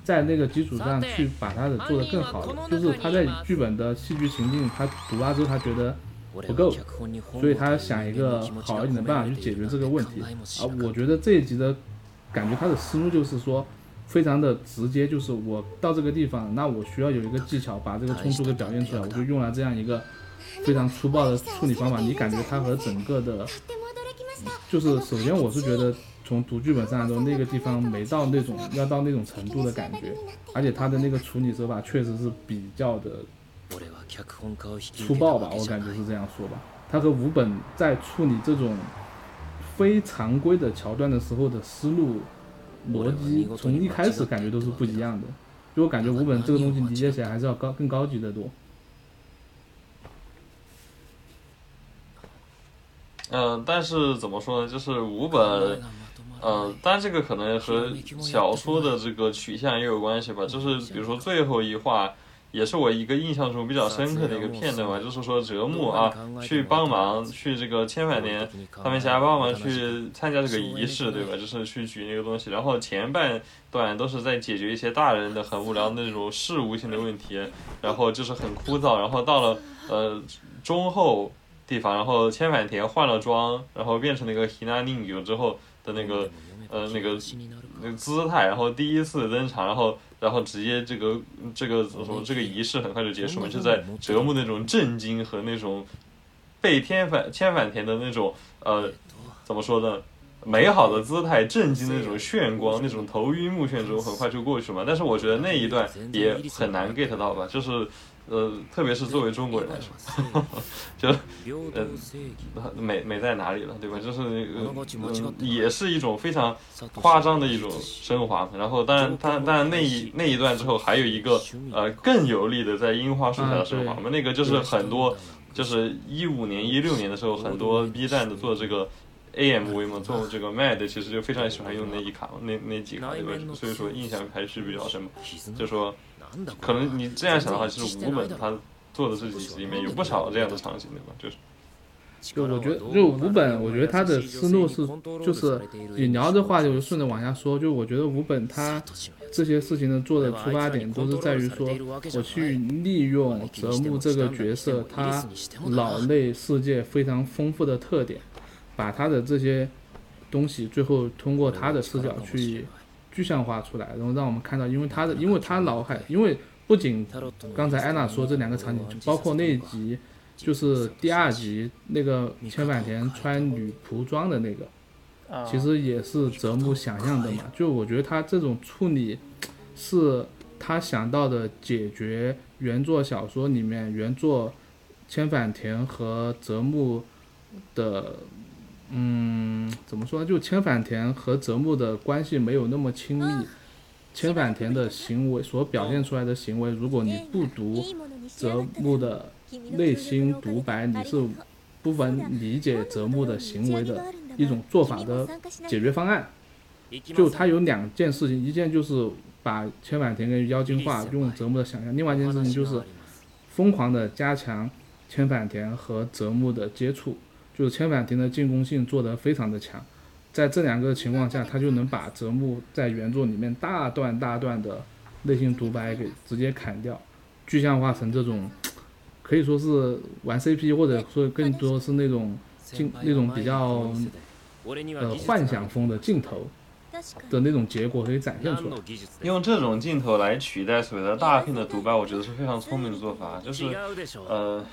在那个基础上去把它的做得更好的，就是他在剧本的戏剧情境，他读完之后他觉得不够，所以他想一个好一点的办法去解决这个问题。啊，我觉得这一集的感觉他的思路就是说，非常的直接，就是我到这个地方，那我需要有一个技巧把这个冲突给表现出来，我就用了这样一个非常粗暴的处理方法。你感觉他和整个的，就是首先我是觉得。从读剧本上来说，那个地方没到那种要到那种程度的感觉，而且他的那个处理手法确实是比较的粗暴吧，我感觉是这样说吧。他和五本在处理这种非常规的桥段的时候的思路逻辑，从一开始感觉都是不一样的。就我感觉五本这个东西理解起来还是要高更高级的多。嗯，但是怎么说呢？就是五本。嗯，但这个可能和小说的这个取向也有关系吧。就是比如说最后一话，也是我一个印象中比较深刻的一个片段吧。就是说折木啊，去帮忙去这个千百年他们家帮忙去参加这个仪式，对吧？就是去举那个东西。然后前半段都是在解决一些大人的很无聊的那种事务性的问题，然后就是很枯燥。然后到了呃中后地方，然后千反田换了装，然后变成那个 hina ningu 之后。的那个呃那个那个姿态，然后第一次登场，然后然后直接这个这个怎么说这个仪式很快就结束了，就在折磨那种震惊和那种被天反千反田的那种呃怎么说呢美好的姿态震惊那种炫光那种头晕目眩中很快就过去嘛，但是我觉得那一段也很难 get 到吧，就是。呃，特别是作为中国人来说，就呃美美在哪里了，对吧？就是呃也是一种非常夸张的一种升华。然后，当然，当然，当然那一那一段之后，还有一个呃更有力的在樱花树下的升华我们。那个就是很多，就是一五年、一六年的时候，很多 B 站的做这个 AMV 嘛，做这个 MAD，其实就非常喜欢用那一卡，那那几卡对吧？所以说印象还是比较深嘛。就说。可能你这样想的话，其实五本他做的这几集里面有不少这样的场景，对吧？就是，就我觉得，就五本，我觉得他的思路是，就是你聊这话就顺着往下说，就我觉得五本他这些事情的做的出发点都是在于说，我去利用泽木这个角色，他脑内世界非常丰富的特点，把他的这些东西最后通过他的视角去具象化出来，然后让我们看到，因为他的，因为他脑海，因为不仅刚才安娜说这两个场景，就包括那一集，就是第二集那个千坂田穿女仆装的那个。其实也是泽木想象的嘛，就我觉得他这种处理，是他想到的解决原作小说里面原作千反田和泽木的，嗯，怎么说？就千反田和泽木的关系没有那么亲密，千反田的行为所表现出来的行为，如果你不读泽木的内心独白，你是不能理解泽木的行为的。一种做法的解决方案，就他有两件事情，一件就是把千反田跟妖精化，用泽木的想象；另外一件事情就是疯狂的加强千反田和泽木的接触，就是千反田的进攻性做得非常的强。在这两个情况下，他就能把泽木在原作里面大段大段的内心独白给直接砍掉，具象化成这种可以说是玩 CP，或者说更多是那种进那种比较。呃，幻想风的镜头的那种结果可以展现出来。用这种镜头来取代所谓的大片的独白，我觉得是非常聪明的做法。就是，呃，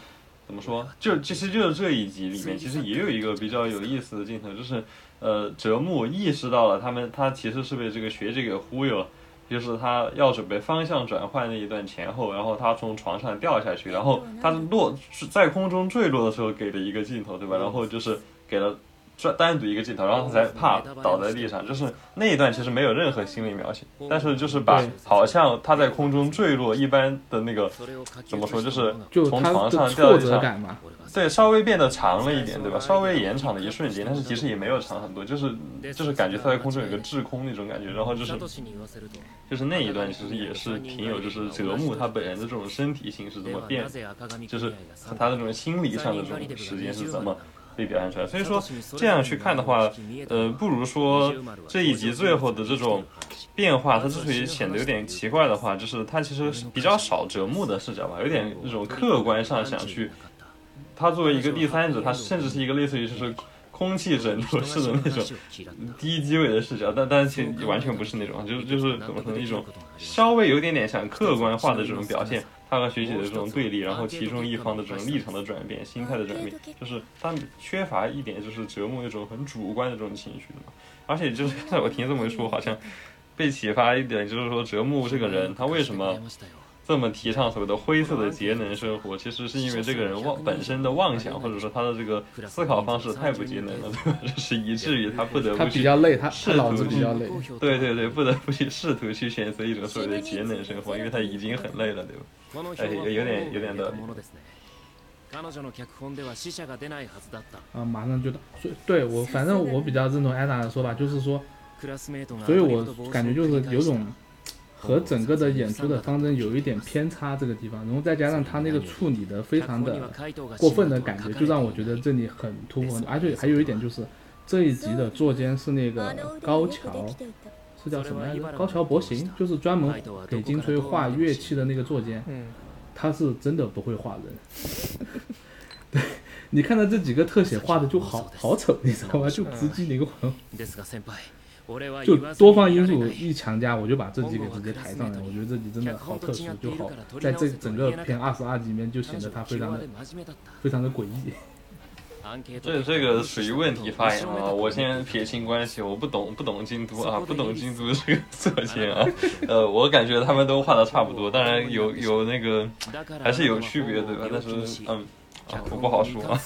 怎么说？就其实就是这一集里面，其实也有一个比较有意思的镜头，就是呃，折木意识到了他们他其实是被这个学姐给忽悠了，就是他要准备方向转换那一段前后，然后他从床上掉下去，然后他落在空中坠落的时候给了一个镜头，对吧？然后就是给了。专单独一个镜头，然后他才怕倒在地上，就是那一段其实没有任何心理描写，但是就是把好像他在空中坠落一般的那个怎么说，就是从床上掉地上，对，稍微变得长了一点，对吧？稍微延长了一瞬间，但是其实也没有长很多，就是就是感觉他在空中有个滞空那种感觉，然后就是就是那一段其实也是挺有就是折磨他本人的这种身体性是怎么变，就是他的这种心理上的这种时间是怎么。被表现出来，所以说这样去看的话，呃，不如说这一集最后的这种变化，它之所以显得有点奇怪的话，就是它其实比较少折木的视角吧，有点那种客观上想去，他作为一个第三者，他甚至是一个类似于就是空气枕头式的那种低机位的视角，但但是其实完全不是那种，就是就是怎么说一种稍微有点点想客观化的这种表现。他和学姐的这种对立，然后其中一方的这种立场的转变、心态的转变，就是他缺乏一点，就是折磨一种很主观的这种情绪嘛。而且就是刚才我听这么一说，好像被启发一点，就是说折木这个人，他为什么？这么提倡所谓的灰色的节能生活，其实是因为这个人妄本身的妄想，或者说他的这个思考方式太不节能了，对吧？就是以至于他不得不他比较累，他脑子比较累。对对对，不得不去试图去选择一种所谓的节能生活，因为他已经很累了，对吧？哎，有点有点的。啊，马上就到，所以对我反正我比较认同艾达的说法，就是说，所以我感觉就是有种。和整个的演出的方针有一点偏差，这个地方，然后再加上他那个处理的非常的过分的感觉，就让我觉得这里很突兀。而且还有一点就是，这一集的坐监是那个高桥，是叫什么来着？高桥博行，就是专门给金吹画乐器的那个作监。嗯，他是真的不会画人。对，你看到这几个特写画的就好好丑，你知道吗？就直击灵魂。就多方因素一强加，我就把这集给直接抬上来。我觉得这集真的好特殊，就好在这整个片二十二集里面就显得他非常的非常的诡异。这这个属于问题发言啊！我先撇清关系，我不懂不懂京都啊，不懂京都这个色情啊。呃，我感觉他们都画的差不多，当然有有那个还是有区别对吧？但是嗯，我不好说啊。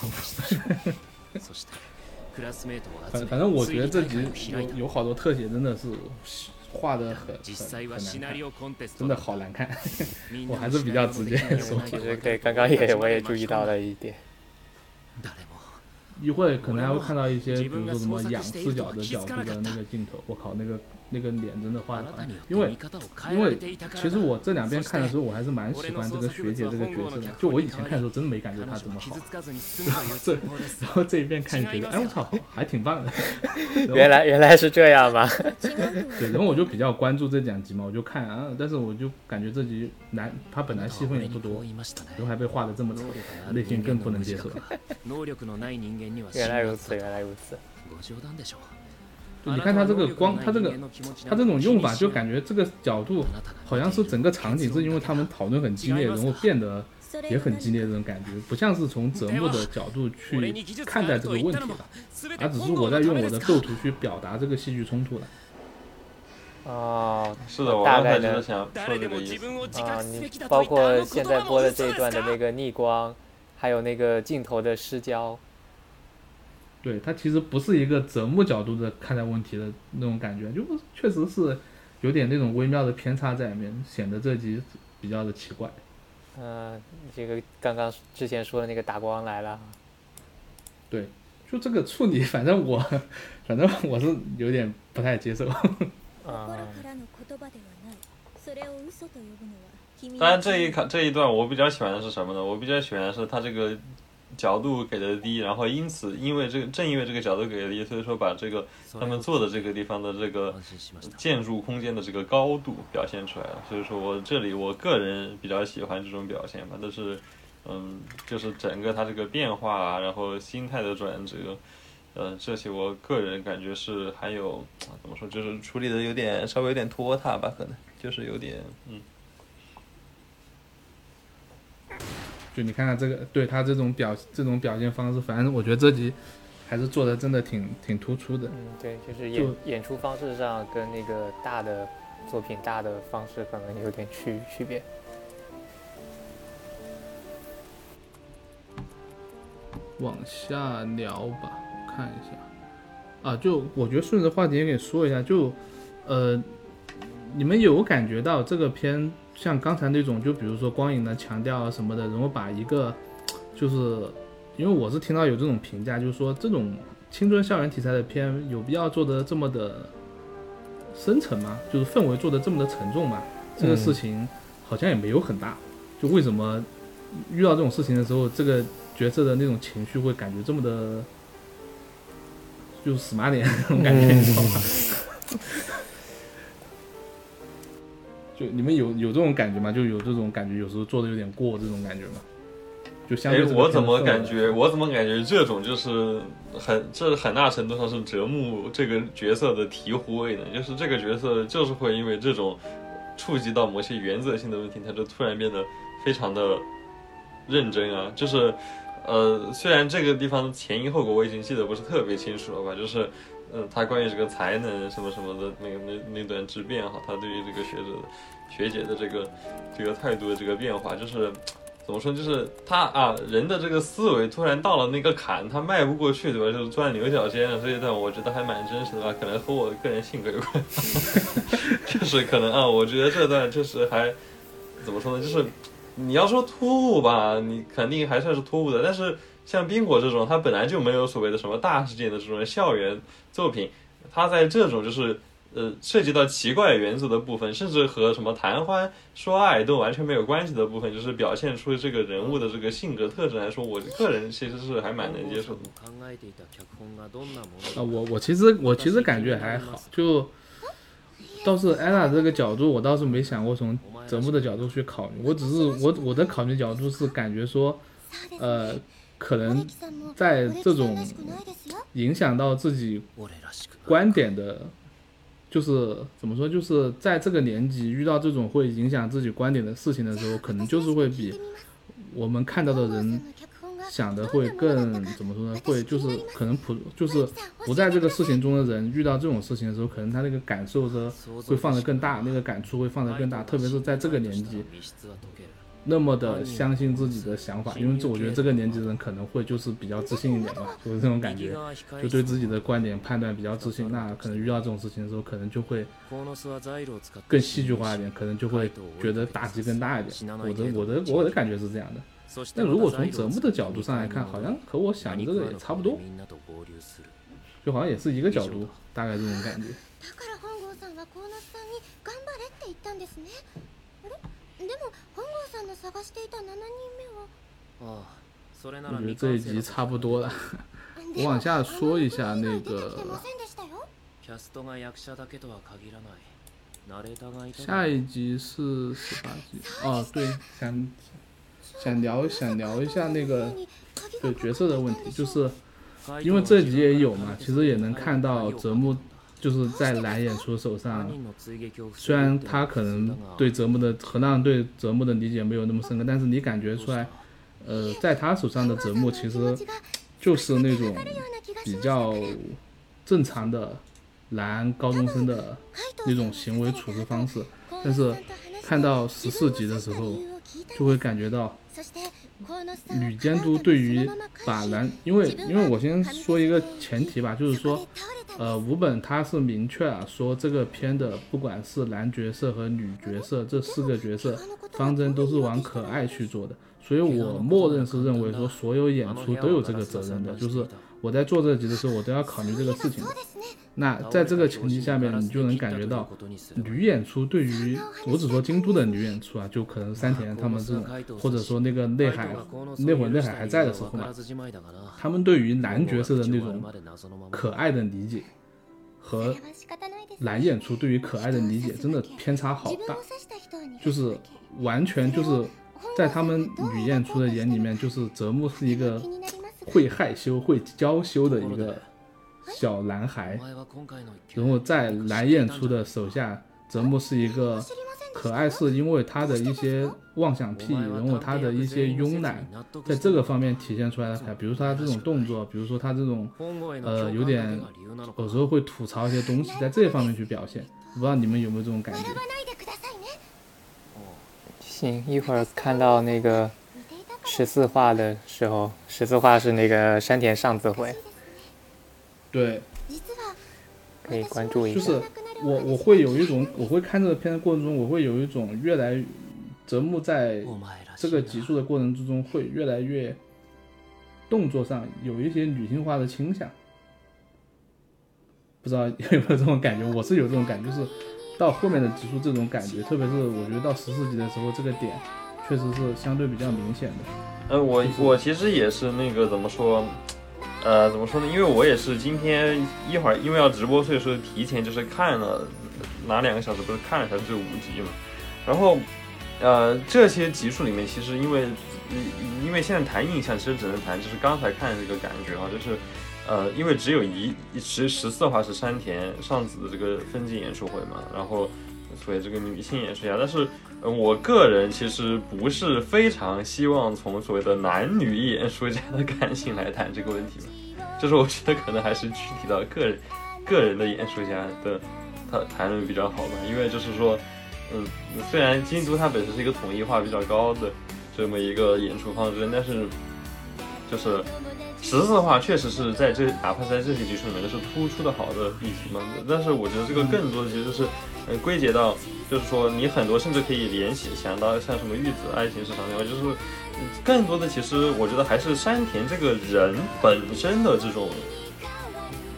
反反正我觉得这集有有好多特写真的是画的很很很难看，真的好难看。我还是比较直接说。其实对，刚刚也我也注意到了一点。一会可能还会看到一些，比如说什么仰视角的角度的那个镜头，我靠，那个那个脸真的画的，因为因为其实我这两边看的时候，我还是蛮喜欢这个学姐这个角色的。就我以前看的时候，真的没感觉她怎么好。这 然后这一遍看觉得，哎我操，还挺棒的。原来原来是这样吧？对，然后我就比较关注这两集嘛，我就看啊，但是我就感觉这集男他本来戏份也不多，然后还被画的这么丑，内心更不能接受。原来如此，原来如此。你看他这个光，他这个他这种用法，就感觉这个角度好像是整个场景是因为他们讨论很激烈，然后变得也很激烈这种感觉，不像是从泽木的角度去看待这个问题的，而只是我在用我的构图去表达这个戏剧冲突了。啊，是的，我刚才就是想说这个意思啊，你包括现在播的这一段的那个逆光，还有那个镜头的失焦。对他其实不是一个折木角度的看待问题的那种感觉，就确实是有点那种微妙的偏差在里面，显得这集比较的奇怪。嗯，这个刚刚之前说的那个打光来了。对，就这个处理，反正我，反正我是有点不太接受。啊。当然这一卡这一段我比较喜欢的是什么呢？我比较喜欢的是他这个。角度给的低，然后因此因为这个正因为这个角度给的低，所以说把这个他们坐的这个地方的这个建筑空间的这个高度表现出来了。所以说我这里我个人比较喜欢这种表现吧，但是嗯，就是整个它这个变化，啊然后心态的转折，呃，这些我个人感觉是还有怎么说，就是处理的有点稍微有点拖沓吧，可能就是有点嗯。就你看看这个，对他这种表这种表现方式，反正我觉得这集还是做的真的挺挺突出的。嗯，对，就是演演出方式上跟那个大的作品大的方式可能有点区区别。往下聊吧，我看一下。啊，就我觉得顺着话题也给说一下，就呃，你们有感觉到这个片？像刚才那种，就比如说光影的强调啊什么的，然后把一个，就是因为我是听到有这种评价，就是说这种青春校园题材的片有必要做的这么的深沉吗？就是氛围做的这么的沉重吗？这个事情好像也没有很大，就为什么遇到这种事情的时候，这个角色的那种情绪会感觉这么的，就是死马脸那种感觉，你知道吗？就你们有有这种感觉吗？就有这种感觉，有时候做的有点过这种感觉吗？就相对我怎么感觉？我怎么感觉这种就是很这很大程度上是折磨这个角色的醍醐味呢？就是这个角色就是会因为这种触及到某些原则性的问题，他就突然变得非常的认真啊！就是呃，虽然这个地方前因后果我已经记得不是特别清楚了吧，就是。嗯，他关于这个才能什么什么的那个那那段质变哈，他对于这个学者学姐的这个这个态度的这个变化，就是怎么说，就是他啊人的这个思维突然到了那个坎，他迈不过去，对吧？就是钻牛角尖的这一段，我觉得还蛮真实的吧，可能和我个人性格有关，就是可能啊，我觉得这段确实还怎么说呢，就是你要说突兀吧，你肯定还算是突兀的，但是。像冰果这种，它本来就没有所谓的什么大事件的这种校园作品，它在这种就是呃涉及到奇怪元素的部分，甚至和什么谈欢说爱都完全没有关系的部分，就是表现出这个人物的这个性格特征来说，我个人其实是还蛮能接受的。啊，我我其实我其实感觉还好，就倒是艾拉这个角度，我倒是没想过从泽木的角度去考虑，我只是我我的考虑角度是感觉说，呃。可能在这种影响到自己观点的，就是怎么说，就是在这个年纪遇到这种会影响自己观点的事情的时候，可能就是会比我们看到的人想的会更怎么说呢？会就是可能普就是不在这个事情中的人遇到这种事情的时候，可能他那个感受是会放得更大，那个感触会放得更大，特别是在这个年纪。那么的相信自己的想法，因为这我觉得这个年纪人可能会就是比较自信一点吧，就是这种感觉，就对自己的观点判断比较自信。那可能遇到这种事情的时候，可能就会更戏剧化一点，可能就会觉得打击更大一点。我的我的我的感觉是这样的。但如果从泽木的角度上来看，好像和我想的这个也差不多，就好像也是一个角度，大概这种感觉。 んですねあれでも本郷 さんの探していた7人目はああ我觉得这一集差不多了，我往下说一下那个。下一集是十八集哦，对，想想聊想聊一下那个对角色的问题，就是因为这集也有嘛，其实也能看到泽木 就是在蓝演出手上，虽然他可能对泽木的河浪对泽木的理解没有那么深刻，但是你感觉出来，呃，在他手上的泽木其实就是那种比较正常的。男高中生的那种行为处事方式，但是看到十四集的时候，就会感觉到女监督对于把男，因为因为我先说一个前提吧，就是说，呃，五本他是明确啊说这个片的不管是男角色和女角色这四个角色方针都是往可爱去做的，所以我默认是认为说所有演出都有这个责任的，就是我在做这集的时候，我都要考虑这个事情的。那在这个前提下面，你就能感觉到女演出对于我只说京都的女演出啊，就可能山田他们这种，或者说那个内海那会儿内海还在的时候嘛，他们对于男角色的那种可爱的理解和男演出对于可爱的理解真的偏差好大，就是完全就是在他们女演出的眼里面，就是泽木是一个会害羞会娇羞的一个。小男孩，然后在蓝彦出的手下，泽木是一个可爱，是因为他的一些妄想癖，然后他的一些慵懒，在这个方面体现出来的。比如说他这种动作，比如说他这种，呃，有点有时候会吐槽一些东西，在这方面去表现。不知道你们有没有这种感觉？行，一会儿看到那个十四话的时候，十四话是那个山田上子回。对，可以关注一下。就是我，我会有一种，我会看这个片的过程中，我会有一种越来，折木在这个集数的过程之中，会越来越动作上有一些女性化的倾向。不知道有没有这种感觉？我是有这种感觉，就是到后面的集数这种感觉，特别是我觉得到十四集的时候，这个点确实是相对比较明显的。呃，我我其实也是那个怎么说？呃，怎么说呢？因为我也是今天一会儿，因为要直播，所以说提前就是看了哪两个小时，不是看了一下这五集嘛。然后，呃，这些集数里面，其实因为因为现在谈印象，其实只能谈就是刚才看的这个感觉啊，就是呃，因为只有一十十四话是山田尚子的这个分镜演出会嘛，然后所以这个女性演出家，但是我个人其实不是非常希望从所谓的男女演说家的感性来谈这个问题嘛。就是我觉得可能还是具体到个人，个人的演说家的他谈论比较好吧，因为就是说，嗯，虽然京都它本身是一个统一化比较高的这么一个演出方针，但是就是十四话确实是在这哪怕在这些集数里面都是突出的好的议题嘛。但是我觉得这个更多的其实是，嗯，归结到就是说你很多甚至可以联系想到像什么玉子爱情市场那块，就是。更多的其实，我觉得还是山田这个人本身的这种，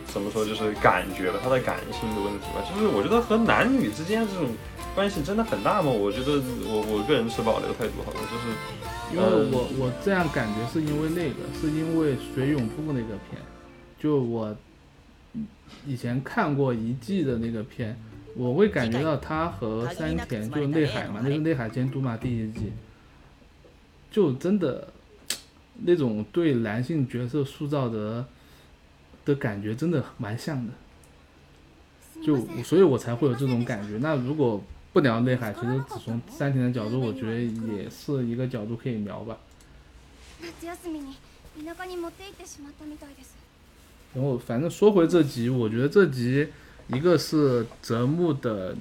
怎么说，就是感觉吧，他的感性的问题吧。就是我觉得和男女之间这种关系真的很大吗？我觉得我我个人持保留态度，好像就是因为我我这样感觉是因为那个，是因为水永部那个片，就我以前看过一季的那个片，我会感觉到他和山田就内海嘛，那个内海监督嘛，第一季。就真的那种对男性角色塑造的的感觉，真的蛮像的。就所以，我才会有这种感觉。那如果不聊内海，其实只从山田的角度，我觉得也是一个角度可以聊吧。然后，反正说回这集，我觉得这集一个是泽木的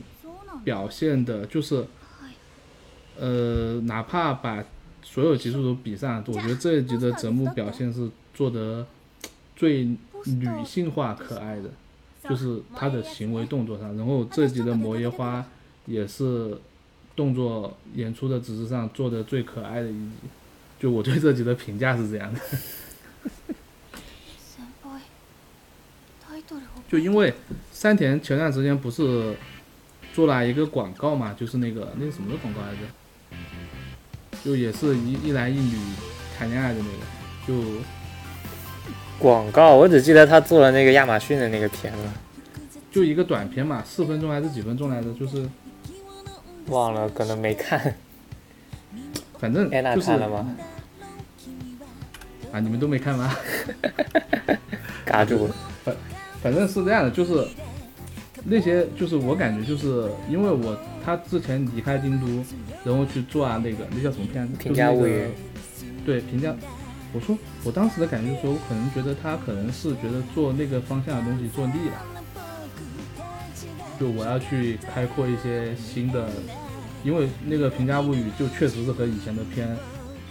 表现的，就是呃，哪怕把。所有集数都比上，我觉得这一集的泽木表现是做得最女性化、可爱的，就是他的行为动作上。然后这集的摩耶花也是动作演出的指示上做的最可爱的一集，就我对这集的评价是这样的。就因为山田前段时间不是做了一个广告嘛，就是那个那个什么的广告来着，就也是一一男一女谈恋爱的那个，就广告，我只记得他做了那个亚马逊的那个片子，就一个短片嘛，四分钟还是几分钟来着，就是忘了，可能没看。反正安娜看了吗？啊，你们都没看吗？嘎住了。反反正是这样的，就是。那些就是我感觉就是因为我他之前离开京都，然后去做啊那个那叫什么片子？评价物语。对评价，我说我当时的感觉就是说，我可能觉得他可能是觉得做那个方向的东西做腻了，就我要去开阔一些新的，因为那个评价物语就确实是和以前的片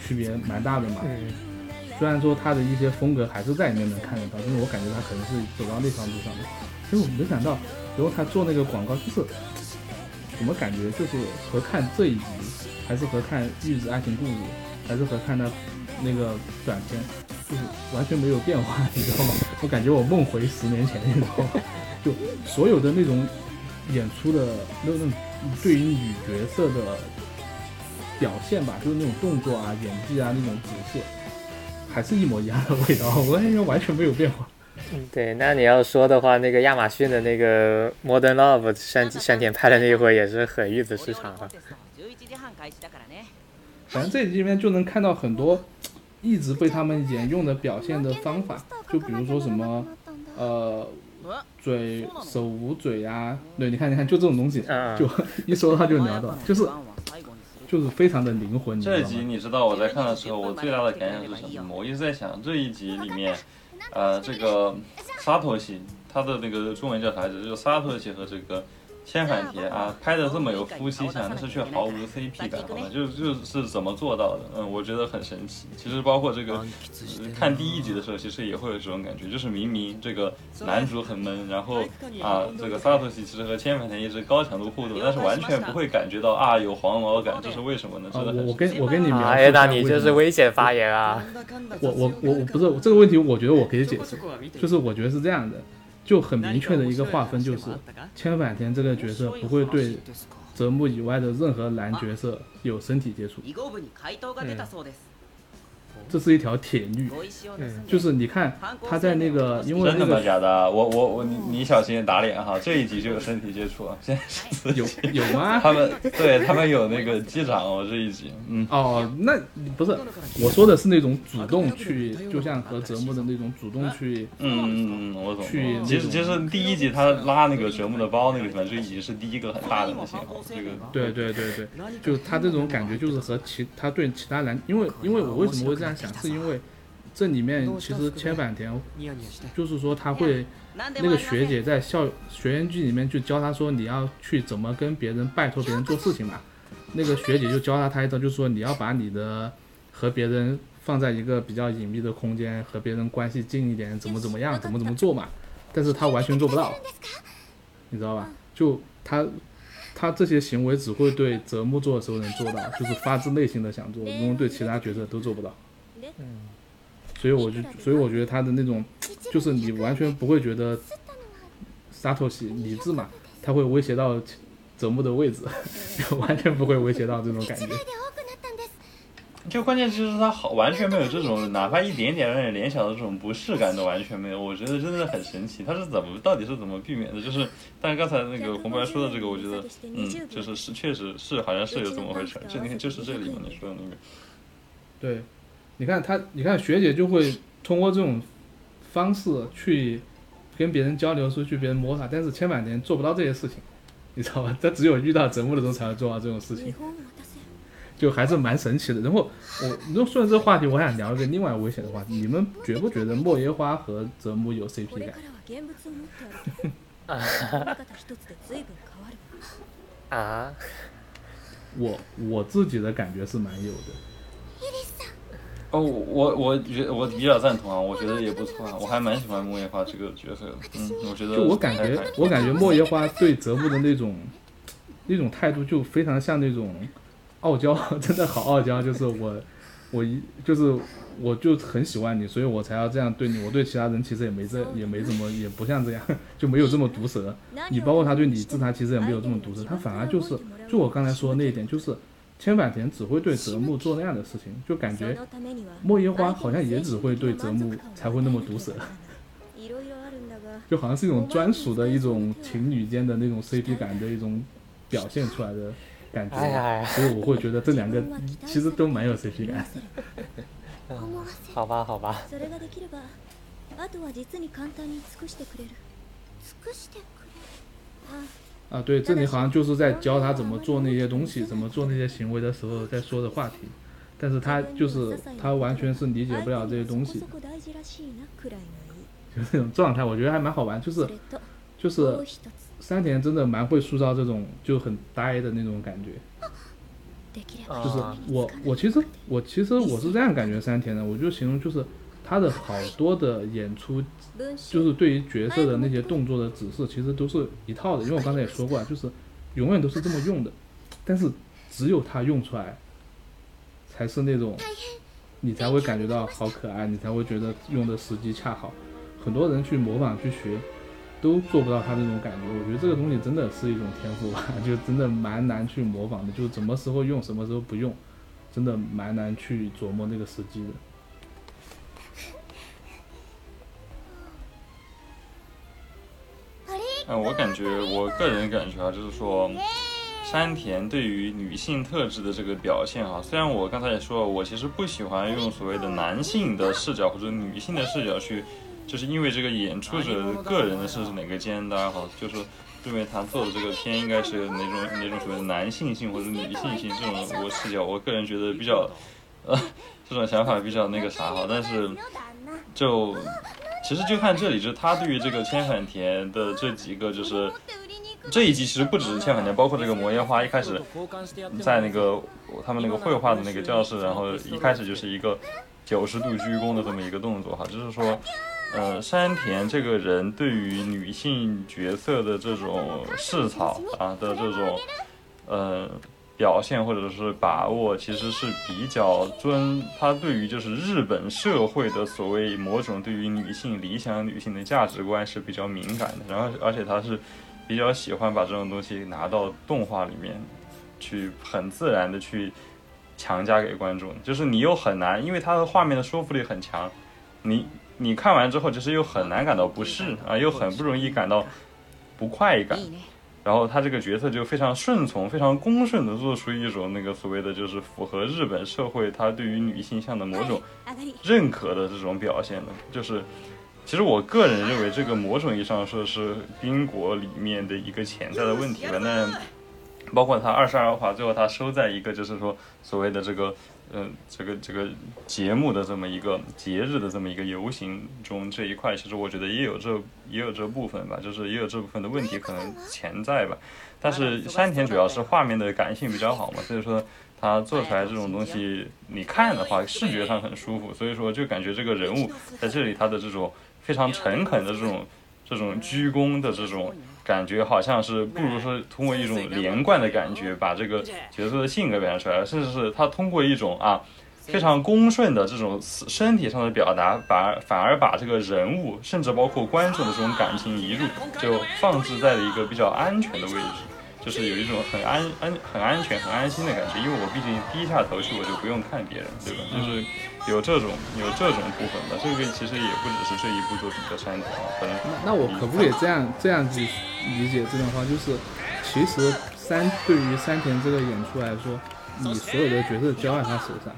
区别蛮大的嘛。嗯。虽然说他的一些风格还是在里面能看得到，但是我感觉他可能是走到那条路上的，结果没想到。然后他做那个广告，就是怎么感觉就是和看这一集，还是和看《玉子爱情故事》，还是和看那那个短片，就是完全没有变化，你知道吗？我感觉我梦回十年前，你知道吗？就所有的那种演出的那种对于女角色的表现吧，就是那种动作啊、演技啊那种直线，还是一模一样的味道，我感觉完全没有变化。嗯，对，那你要说的话，那个亚马逊的那个《Modern Love》山山田拍的那一回也是很玉子市场啊。反正这里面就能看到很多一直被他们沿用的表现的方法，就比如说什么，呃，嘴手捂嘴呀，对，你看，你看，就这种东西，就 一说他就聊到，就是就是非常的灵魂。这一集你知道我在看的时候，我最大的感想是什么吗？我一直在想这一集里面。呃，这个沙托西，他的那个中文叫啥来着？就沙托西和这个。千反田啊，拍的这么有夫妻相，但是却毫无 CP 感，好吗？就就是怎么做到的？嗯，我觉得很神奇。其实包括这个看第一集的时候，其实也会有这种感觉，就是明明这个男主很闷，然后啊，这个萨托西其实和千反田一直高强度互动，但是完全不会感觉到啊有黄毛感，这是为什么呢？真的我跟我跟你描述，哎，那你就是危险发言啊！我我我我不是这个问题，我觉得我可以解释，就是我觉得是这样的。就很明确的一个划分，就是千反田这个角色不会对泽木以外的任何男角色有身体接触。这是一条铁律，就是你看他在那个，因为真的吗？假的？我我我你你小心打脸哈！这一集就有身体接触了，现在 有有吗？他们对他们有那个机长哦，这一集，嗯哦，那不是我说的是那种主动去，就像和折木的那种主动去，嗯嗯嗯，我懂。去其实其实第一集他拉那个折木的包那个地方就已经是第一个很大的信号，这个对对对对，就他这种感觉就是和其他对其他男，因为因为我为什么会这样想？是因为这里面其实千反田就是说他会那个学姐在校学员剧里面就教他说你要去怎么跟别人拜托别人做事情嘛，那个学姐就教他他一招，就是说你要把你的和别人放在一个比较隐秘的空间，和别人关系近一点，怎么怎么样，怎么怎么做嘛。但是他完全做不到，你知道吧？就他他这些行为只会对泽木做的时候能做到，就是发自内心的想做，因为对其他角色都做不到。嗯，所以我就，所以我觉得他的那种，就是你完全不会觉得沙头西理智嘛，他会威胁到泽木的位置，完全不会威胁到这种感觉。就关键就是他好，完全没有这种，哪怕一点点让人联想的这种不适感都完全没有。我觉得真的很神奇，他是怎么，到底是怎么避免的？就是，但是刚才那个红白说的这个，我觉得，嗯，就是是确实是好像是有这么回事。就你看，就是这里面你说的那个，对。你看他，你看学姐就会通过这种方式去跟别人交流，说去别人摸他，但是千百年做不到这些事情，你知道吧？他只有遇到折磨的时候才会做到这种事情，就还是蛮神奇的。然后我，你说顺着这个话题，我想聊一个另外危险的话题，你们觉不觉得莫耶花和泽木有 CP 感？啊？我我自己的感觉是蛮有的。哦，我我觉我比较赞同啊，我觉得也不错啊，我还蛮喜欢莫叶花这个角色的。嗯，我觉得就我感觉，我感觉莫叶花对泽木的那种那种态度就非常像那种傲娇，真的好傲娇。就是我我一就是我就很喜欢你，所以我才要这样对你。我对其他人其实也没这也没怎么也不像这样，就没有这么毒舌。你包括他对李治，他其实也没有这么毒舌，他反而就是就我刚才说的那一点，就是千反田只会对泽木做那样的事情，就感觉莫耶花好像也只会对泽木才会那么毒舌，就好像是一种专属的一种情侣间的那种 CP 感的一种表现出来的。感觉，所以我会觉得这两个 其实都蛮有 CP 感。好吧，好吧。啊，对，这里好像就是在教他怎么做那些东西，怎么做那些行为的时候在说的话题，但是他就是他完全是理解不了这些东西，就那种状态，我觉得还蛮好玩，就是就是。山田真的蛮会塑造这种就很呆的那种感觉，就是我我其实我其实我是这样感觉山田的，我就形容就是他的好多的演出，就是对于角色的那些动作的指示，其实都是一套的，因为我刚才也说过，就是永远都是这么用的，但是只有他用出来，才是那种你才会感觉到好可爱，你才会觉得用的时机恰好，很多人去模仿去学。都做不到他那种感觉，我觉得这个东西真的是一种天赋吧，就真的蛮难去模仿的，就什么时候用，什么时候不用，真的蛮难去琢磨那个时机的。嗯，我感觉，我个人感觉啊，就是说，山田对于女性特质的这个表现啊，虽然我刚才也说了，我其实不喜欢用所谓的男性的视角或者女性的视角去。就是因为这个演出者个人的是哪个肩，大家好，就是认为他做的这个片应该是哪种哪种所谓的男性性或者女性性这种我视角，我个人觉得比较，呃，这种想法比较那个啥哈。但是就其实就看这里，就是他对于这个千反田的这几个，就是这一集其实不只是千反田，包括这个摩耶花一开始在那个他们那个绘画的那个教室，然后一开始就是一个九十度鞠躬的这么一个动作哈，就是说。呃，山田这个人对于女性角色的这种视草啊的这种呃表现或者是把握，其实是比较尊。他对于就是日本社会的所谓某种对于女性理想女性的价值观是比较敏感的。然后，而且他是比较喜欢把这种东西拿到动画里面去，很自然的去强加给观众。就是你又很难，因为他的画面的说服力很强，你。你看完之后，就是又很难感到不适啊，又很不容易感到不快感。然后他这个角色就非常顺从、非常恭顺的做出一种那个所谓的就是符合日本社会他对于女性向的某种认可的这种表现的。就是其实我个人认为，这个某种意义上说是冰国里面的一个潜在的问题吧。那包括他二十二话最后他收在一个就是说所谓的这个。嗯，这个这个节目的这么一个节日的这么一个游行中这一块，其实我觉得也有这也有这部分吧，就是也有这部分的问题可能潜在吧。但是山田主要是画面的感性比较好嘛，所以说他做出来这种东西，你看的话视觉上很舒服，所以说就感觉这个人物在这里他的这种非常诚恳的这种这种鞠躬的这种。感觉好像是不如是通过一种连贯的感觉把这个角色的性格表现出来，甚至是他通过一种啊非常恭顺的这种身体上的表达，把反而把这个人物，甚至包括观众的这种感情移入，就放置在了一个比较安全的位置。就是有一种很安安很安全很安心的感觉，因为我毕竟低下头去，我就不用看别人，对吧？就是有这种有这种部分的，这个其实也不只是这一部作品的山田，可能那那我可不可以这样这样去理解这段话？就是其实山对于山田这个演出来说，你所有的角色交在他手上，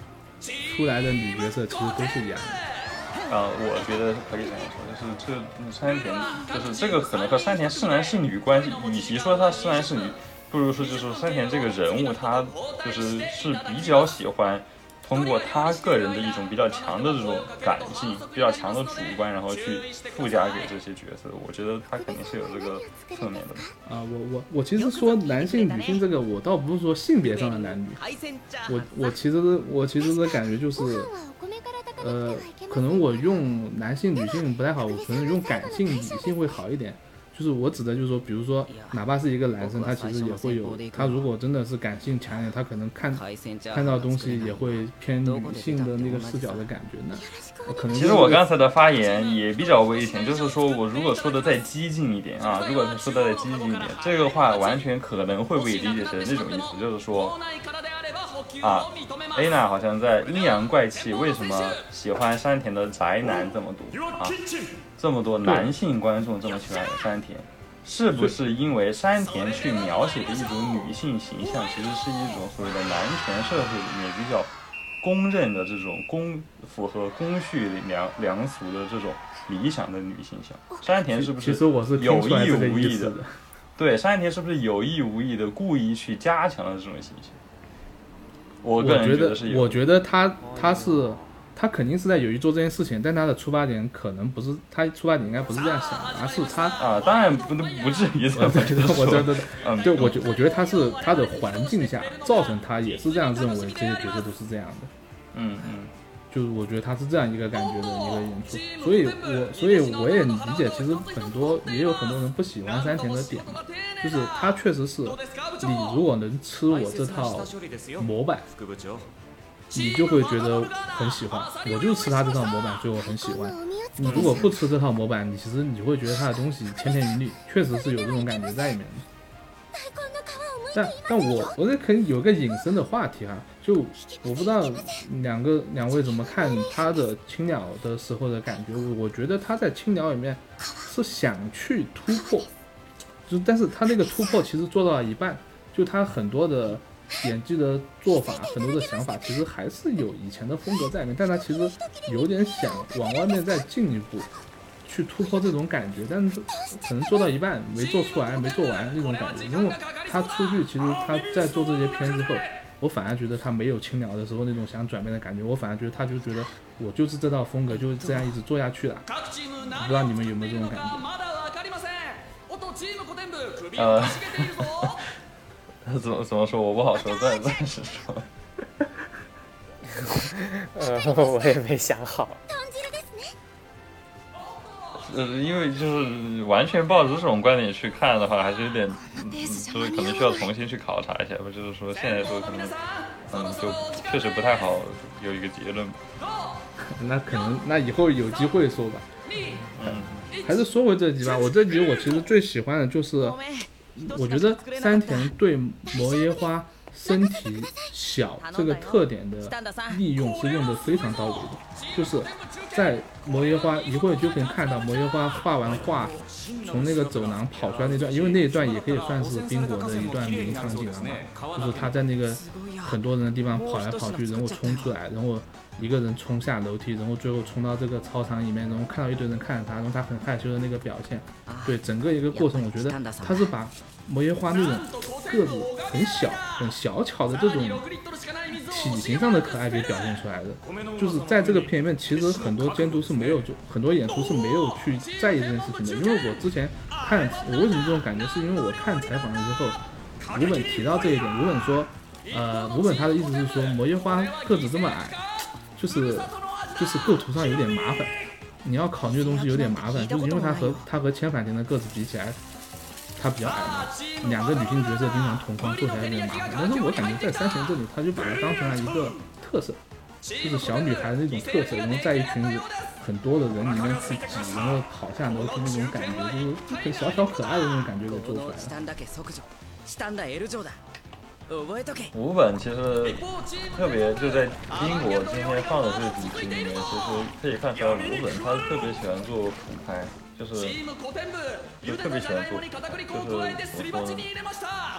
出来的女角色其实都是一样的。啊，我觉得可以这样说，就是这山田，就是这个可能和山田是男是女关系，与其说他是男是女，不如说就是山田这个人物，他就是是比较喜欢通过他个人的一种比较强的这种感性，比较强的主观，然后去附加给这些角色。我觉得他肯定是有这个侧面的。啊，我我我其实说男性女性这个，我倒不是说性别上的男女，我我其实我其实的感觉就是。呃，可能我用男性、女性不太好，我可能用感性、理性会好一点。就是我指的，就是说，比如说，哪怕是一个男生，他其实也会有，他如果真的是感性强烈，他可能看看到东西也会偏女性的那个视角的感觉呢。可能其实我刚才的发言也比较危险，就是说我如果说的再激进一点啊，如果说的再激进一点，这个话完全可能会被理解成那种意思，就是说。啊，A 娜好像在阴阳怪气，为什么喜欢山田的宅男这么多啊？这么多男性观众这么喜欢山田，是不是因为山田去描写的一种女性形象，其实是一种所谓的男权社会里面比较公认的这种公符合公序良良俗的这种理想的女性像？山田是不是有意无意的？对，山田是不是有意无意的故意去加强了这种形象？我觉得，我觉得他他是他肯定是在有意做这件事情，但他的出发点可能不是他出发点应该不是这样想的，而是他啊，当然不能不至于这么 觉得，我觉得，嗯，对我觉我觉得他是他的环境下造成他也是这样认为，这些角色都是这样的，嗯嗯。就是我觉得他是这样一个感觉的一个演出，所以我所以我也理解，其实很多也有很多人不喜欢山田的点。嘛，就是他确实是，你如果能吃我这套模板，你就会觉得很喜欢。我就吃他这套模板，所以我很喜欢。你如果不吃这套模板，你其实你会觉得他的东西千篇一律，确实是有这种感觉在里面的。但但我我这可以有个隐身的话题哈，就我不知道两个两位怎么看他的青鸟的时候的感觉，我我觉得他在青鸟里面是想去突破，就但是他那个突破其实做到了一半，就他很多的演技的做法，很多的想法其实还是有以前的风格在里面，但他其实有点想往外面再进一步。去突破这种感觉，但是可能做到一半没做出来，没做完那种感觉。因为他出去，其实他在做这些片之后，我反而觉得他没有青鸟的时候那种想转变的感觉。我反而觉得他就觉得我就是这套风格，就是这样一直做下去了。不知道你们有没有这种感觉？呃，怎么怎么说？我不好说，暂暂时说。呃，我也没想好。呃，因为就是完全抱着这种观点去看的话，还是有点，就是可能需要重新去考察一下吧。就是说现在说可能，嗯，就确实不太好有一个结论。那可能那以后有机会说吧。嗯，还是说回这集吧。我这集我其实最喜欢的就是，我觉得山田对摩耶花。身体小 这个特点的利用是用的非常到位的，就是在摩耶花一会儿就可以看到摩耶花画完画，从那个走廊跑出来那段，因为那一段也可以算是冰果的一段名场景了嘛，就是他在那个很多人的地方跑来跑去，然后冲出来，然后一个人冲下楼梯，然后最后冲到这个操场里面，然后看到一堆人看着他，然后他很害羞的那个表现，对整个一个过程，我觉得他是把。摩耶花那种个子很小、很小巧的这种体型上的可爱给表现出来的，就是在这个片里面，其实很多监督是没有就很多演出是没有去在意这件事情的。因为我之前看，我为什么这种感觉，是因为我看采访了之后，吴本提到这一点，吴本说，呃，吴本他的意思是说，摩耶花个子这么矮，就是就是构图上有点麻烦，你要考虑的东西有点麻烦，就是因为他和他和千反田的个子比起来。她比较矮嘛，两个女性角色经常同框，做起来有点麻烦。但是我感觉在三田这里，他就把它当成了一个特色，就是小女孩的那种特色，然后在一群很多的人里面去挤，然后跑下楼梯那种感觉，就是很小巧可爱的那种感觉给做出来了。五本其实特别就在英国今天放的这个几集里面，其实可以看出来五本他特别喜欢做俯拍。就是，就特别喜欢做，就是怎么说呢？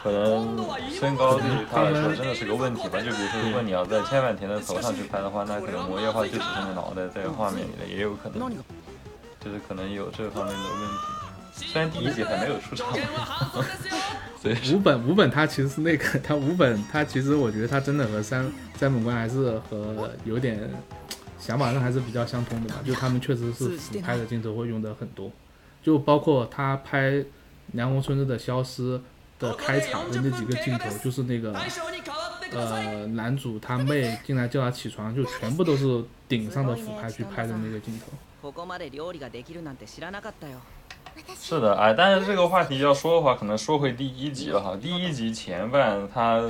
可能身高对于他来说真的是个问题吧。就比如说，如果你要在千万田的头上去拍的话，那可能摩耶花就只剩个脑袋在画面里了，也有可能，就是可能有这方面的问题。虽然第一集还没有出场，所以五本五本他其实是那个他五本他其实我觉得他真的和三三本官还是和有点。想法上还是比较相通的吧，就他们确实是俯拍的镜头会用的很多，就包括他拍《凉宫春日的消失》的开场的那几个镜头，就是那个呃男主他妹进来叫他起床，就全部都是顶上的俯拍去拍的那个镜头。是的，哎，但是这个话题要说的话，可能说回第一集了哈。第一集前半，他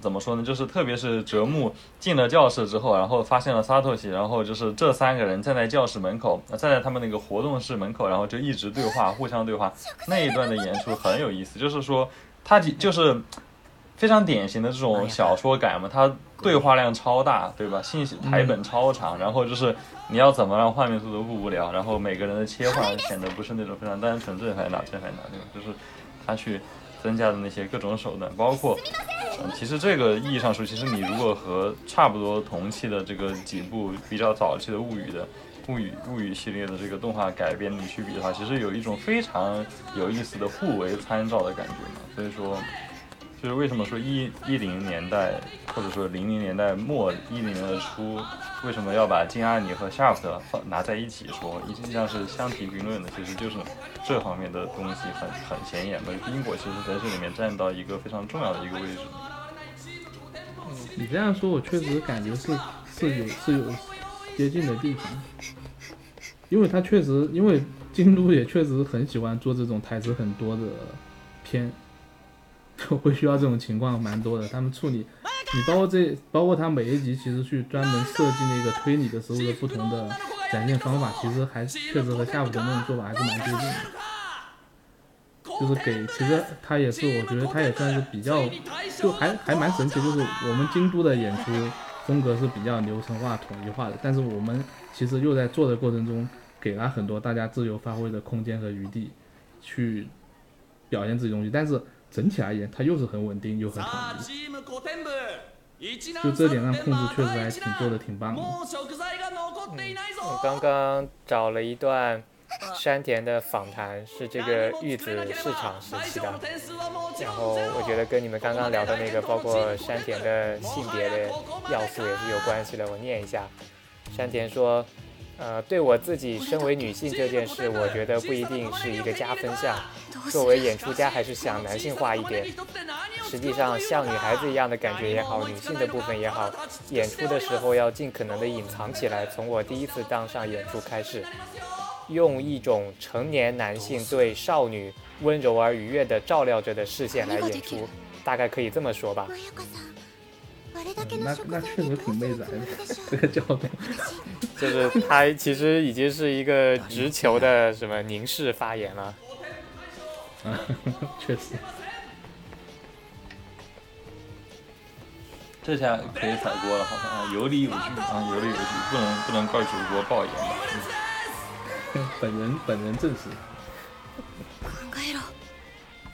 怎么说呢？就是特别是折木进了教室之后，然后发现了萨托西，然后就是这三个人站在教室门口，站在他们那个活动室门口，然后就一直对话，互相对话。那一段的演出很有意思，就是说他就是非常典型的这种小说感嘛，他对话量超大，对吧？信息台本超长，然后就是。你要怎么让画面速度不无聊？然后每个人的切换显得不是那种非常单纯，这还拿这还拿对吧？就是他去增加的那些各种手段，包括，嗯，其实这个意义上说，其实你如果和差不多同期的这个几部比较早期的物语的物语物语系列的这个动画改编你去比的话，其实有一种非常有意思的互为参照的感觉嘛。所以说。就是为什么说一一零年代，或者说零零年代末一零年的初，为什么要把金阿尼和 Shaft 放拿在一起说，实际上是相提并论的。其实就是这方面的东西很很显眼的。冰果其实在这里面占到一个非常重要的一个位置。你这样说，我确实感觉是是有是有接近的地方，因为他确实，因为京都也确实很喜欢做这种台词很多的片。就会需要这种情况蛮多的，他们处理，你包括这，包括他每一集其实去专门设计那个推理的时候的不同的展现方法，其实还确实和夏普的那种做法还是蛮接近的。就是给，其实他也是，我觉得他也算是比较，就还还蛮神奇。就是我们京都的演出风格是比较流程化、统一化的，但是我们其实又在做的过程中给了很多大家自由发挥的空间和余地，去表现自己东西，但是。整体而言，它又是很稳定又很统一，就这点上控制确实还挺做的挺棒的。我刚刚找了一段山田的访谈，是这个玉子市场时期的，然后我觉得跟你们刚刚聊的那个，包括山田的性别的要素也是有关系的。我念一下，山田说。呃，对我自己身为女性这件事，我觉得不一定是一个加分项。作为演出家，还是想男性化一点。实际上，像女孩子一样的感觉也好，女性的部分也好，演出的时候要尽可能的隐藏起来。从我第一次当上演出开始，用一种成年男性对少女温柔而愉悦的照料着的视线来演出，大概可以这么说吧。那那确实挺妹仔的，这个角度，就是他其实已经是一个直球的什么凝视发言了。嗯，确实。这下可以甩锅了，好像啊，有理有据啊，有理有据，不能不能怪主播爆言吧？本人本人证实。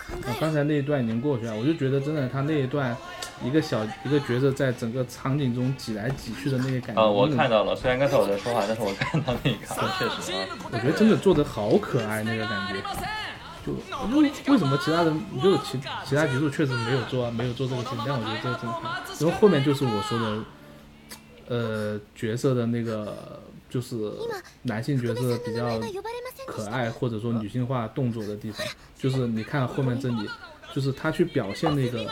我刚才那一段已经过去了，我就觉得真的他那一段。一个小一个角色在整个场景中挤来挤去的那个感觉，啊，我看到了。虽然刚才我在说话，但是我看到那个，确实啊，我觉得真的做的好可爱，那个感觉。就为为什么其他人就其其他角色确实没有做啊，没有做这个事情，但我觉得这个真好。然后后面就是我说的，呃，角色的那个就是男性角色比较可爱或者说女性化动作的地方，就是你看后面这里，就是他去表现那个。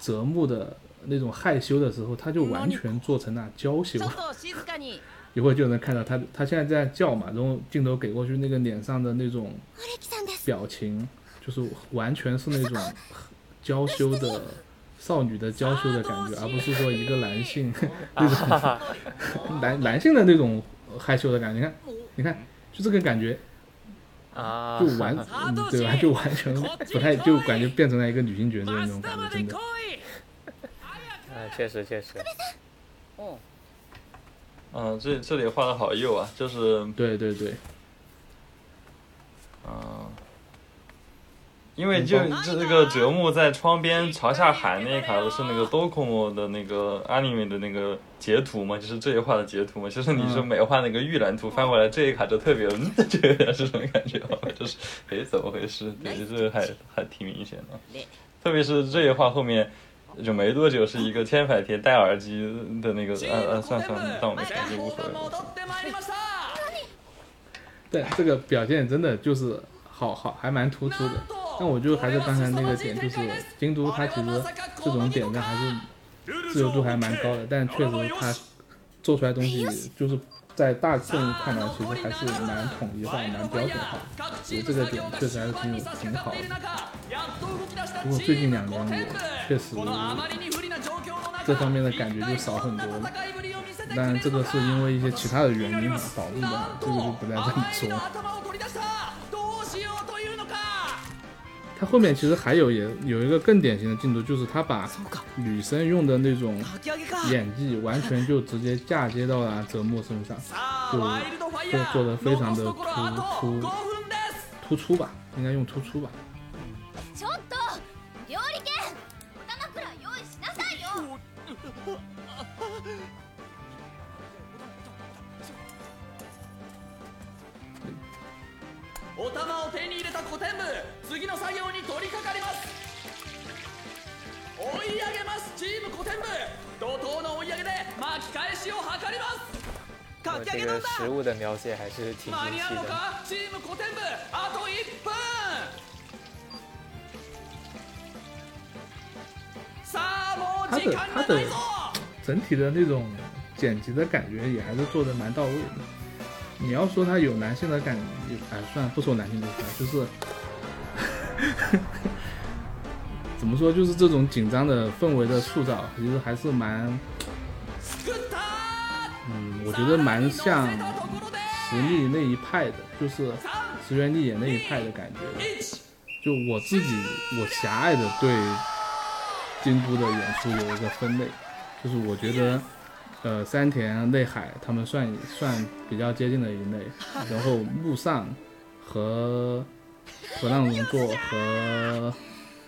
泽木的那种害羞的时候，他就完全做成了娇羞。一会儿就能看到他，他现在在叫嘛，然后镜头给过去，那个脸上的那种表情，就是完全是那种娇羞的少女的娇羞的感觉，而不是说一个男性那种 男男性的那种害羞的感觉。你看，你看，就这个感觉啊，就完，对吧？就完全不太，就感觉变成了一个女性角色的那种感觉，真的。确实确实，哦，嗯，这这里画的好幼啊，就是对对对，嗯，因为就就这个折木在窗边朝下喊那一卡，不是那个 Dokomo 的那个 anime 的那个截图嘛，就是这一画的截图嘛。其实你是美画那个预览图翻过来这一卡就特别，这个是什么感觉啊？就是哎，怎么回事？对，这个还还挺明显的，特别是这一画后面。就没多久，是一个千百贴戴耳机的那个，呃呃，算算，当我没看就无所谓了。对，这个表现真的就是好好，还蛮突出的。但我就还是刚才那个点，就是京都它其实这种点赞还是自由度还蛮高的，但确实他做出来东西就是在大众看来，其实还是蛮统一化、蛮标准化。我这个点确实还是挺有挺好的。不过最近两年，我确实这方面的感觉就少很多了。但这个是因为一些其他的原因导致的，这个就不再这么说。他后面其实还有也有一个更典型的镜头，就是他把女生用的那种演技完全就直接嫁接到了泽木身上，就做做的非常的突出突出吧，应该用突出吧。お玉を手に入れた古典部次の作業に取り掛かります。追い上げますチーム古典部。怒涛の追い上げで巻き返しを図ります。かき上げなんだ？食物的描写还是挺間に合うのか？チーム古典部。あと1分。さあもう時間がないぞ。整体的那种剪辑的感觉也还是做的蛮到位的。你要说他有男性的感觉，哎，算了，不说男性这块，就是，怎么说，就是这种紧张的氛围的塑造，其实还是蛮，嗯，我觉得蛮像实力那一派的，就是石原丽也那一派的感觉。就我自己，我狭隘的对京都的演出有一个分类，就是我觉得。呃，山田内海他们算算比较接近的一类，然后木上和 河浪荣作和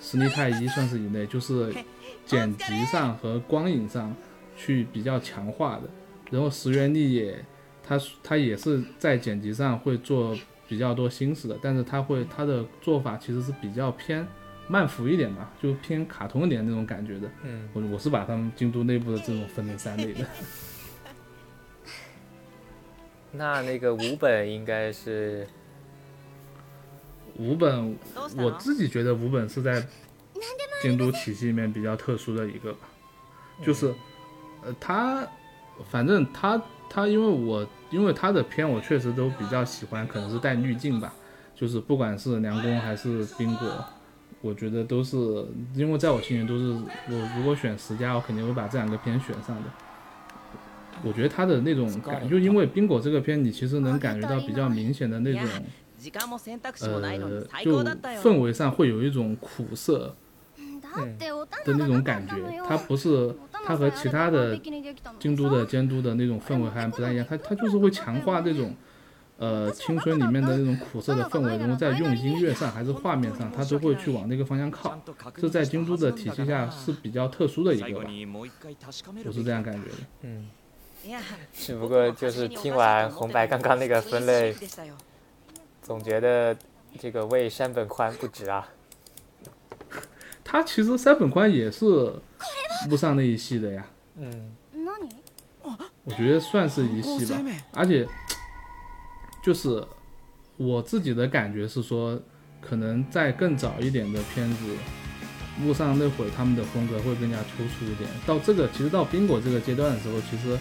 实力太一算是一类，就是 剪辑上和光影上去比较强化的。然后石原丽也，他他也是在剪辑上会做比较多心思的，但是他会他的做法其实是比较偏。慢浮一点吧，就偏卡通一点那种感觉的。嗯，我我是把他们京都内部的这种分成三类的。那那个五本应该是五本，我自己觉得五本是在京都体系里面比较特殊的一个吧。就是，呃，他反正他他因为我因为他的片我确实都比较喜欢，可能是带滤镜吧。就是不管是凉宫还是冰果。我觉得都是，因为在我心里都是，我如果选十佳，我肯定会把这两个片选上的。我觉得他的那种感，就因为冰果这个片，你其实能感觉到比较明显的那种，呃，就氛围上会有一种苦涩的那种感觉。它不是，它和其他的京都的监督的那种氛围还不太一样，它它就是会强化这种。呃，青春里面的那种苦涩的氛围，然后在用音乐上还是画面上，他都会去往那个方向靠。这在京都的体系下是比较特殊的一个吧，我是这样感觉的。嗯，只不过就是听完红白刚刚那个分类，总觉得这个为山本宽不值啊。他其实山本宽也是木上那一系的呀。嗯，我觉得算是一系吧，而且。就是我自己的感觉是说，可能在更早一点的片子，路上那会他们的风格会更加突出一点。到这个其实到冰果这个阶段的时候，其实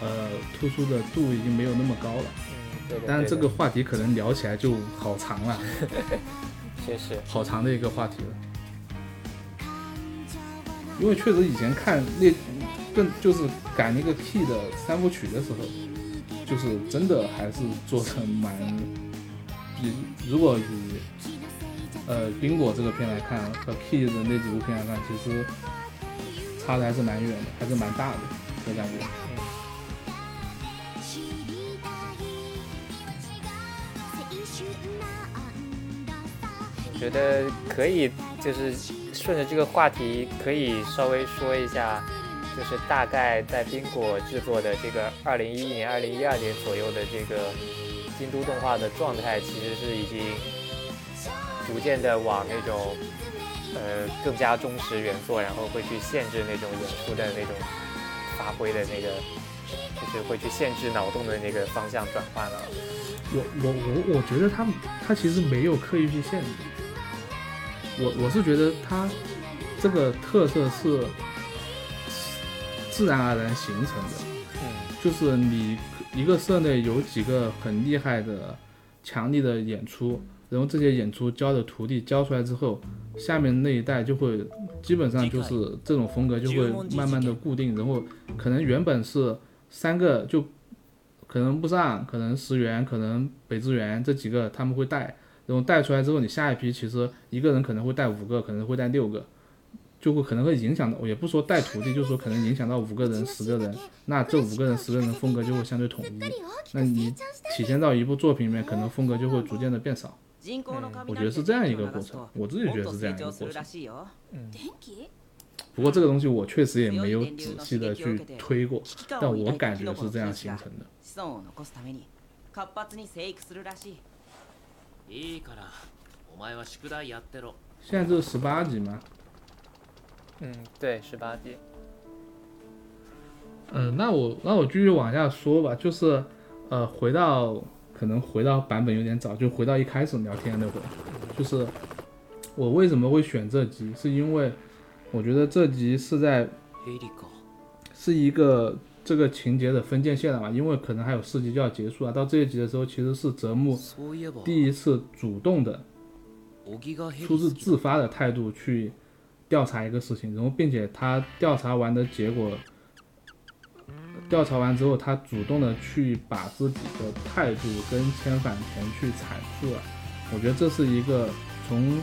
呃突出的度已经没有那么高了。嗯，但是这个话题可能聊起来就好长了。确实，好长的一个话题了。因为确实以前看那更就是改那个 key 的三部曲的时候。就是真的还是做成蛮，比如果以呃冰果这个片来看和 Key 的那几部片来看，其实差的还是蛮远的，还是蛮大的，我感觉。我觉得可以，就是顺着这个话题，可以稍微说一下。就是大概在冰果制作的这个二零一一年、二零一二年左右的这个京都动画的状态，其实是已经逐渐的往那种呃更加忠实原作，然后会去限制那种演出的那种发挥的那个，就是会去限制脑洞的那个方向转换了。我我我我觉得他他其实没有刻意去限制，我我是觉得他这个特色是。自然而然形成的，嗯，就是你一个社内有几个很厉害的、强力的演出，然后这些演出教的徒弟教出来之后，下面那一代就会基本上就是这种风格就会慢慢的固定，然后可能原本是三个就可能不上，可能石原，可能北之原这几个他们会带，然后带出来之后，你下一批其实一个人可能会带五个，可能会带六个。就会可能会影响到，我也不说带徒弟，就是说可能影响到五个人、十个人，那这五个人、十个人风格就会相对统一。那你体现到一部作品里面，可能风格就会逐渐的变少。我觉得是这样一个过程，我自己觉得是这样一个过程。嗯。不过这个东西我确实也没有仔细的去推过，但我感觉是这样形成的。现在这是十八集吗？嗯，对，十八集。嗯，那我那我继续往下说吧，就是，呃，回到可能回到版本有点早，就回到一开始聊天那会儿，就是我为什么会选这集，是因为我觉得这集是在是一个这个情节的分界线了嘛，因为可能还有四集就要结束了，到这一集的时候其实是泽木第一次主动的，出自自发的态度去。调查一个事情，然后并且他调查完的结果，调查完之后，他主动的去把自己的态度跟千反田去阐述了。我觉得这是一个从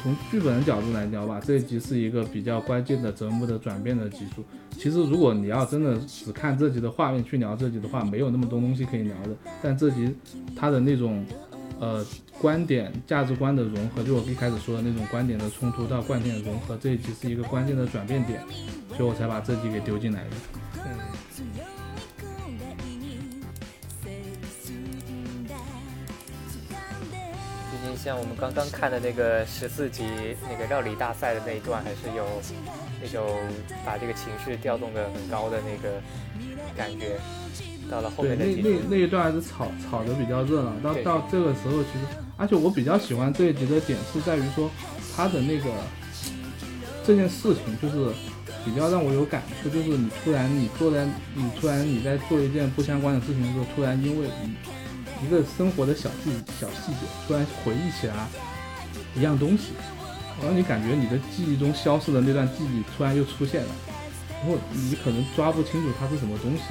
从剧本的角度来聊吧，这一集是一个比较关键的折木的转变的集数。其实如果你要真的只看这集的画面去聊这集的话，没有那么多东西可以聊的。但这集它的那种。呃，观点、价值观的融合，就我一开始说的那种观点的冲突到观点的融合，这一集是一个关键的转变点，所以我才把这集给丢进来的。嗯。毕竟像我们刚刚看的那个十四集那个料理大赛的那一段，还是有那种把这个情绪调动的很高的那个感觉。到了后面那那那一段还是吵吵的比较热闹，到到这个时候其实，而且我比较喜欢这一集的点是在于说，他的那个这件事情就是比较让我有感触，就是你突然你坐在你突然你在做一件不相关的事情的时候，突然因为一一个生活的小细小细节，突然回忆起来一样东西，然后你感觉你的记忆中消失的那段记忆突然又出现了，然后你可能抓不清楚它是什么东西。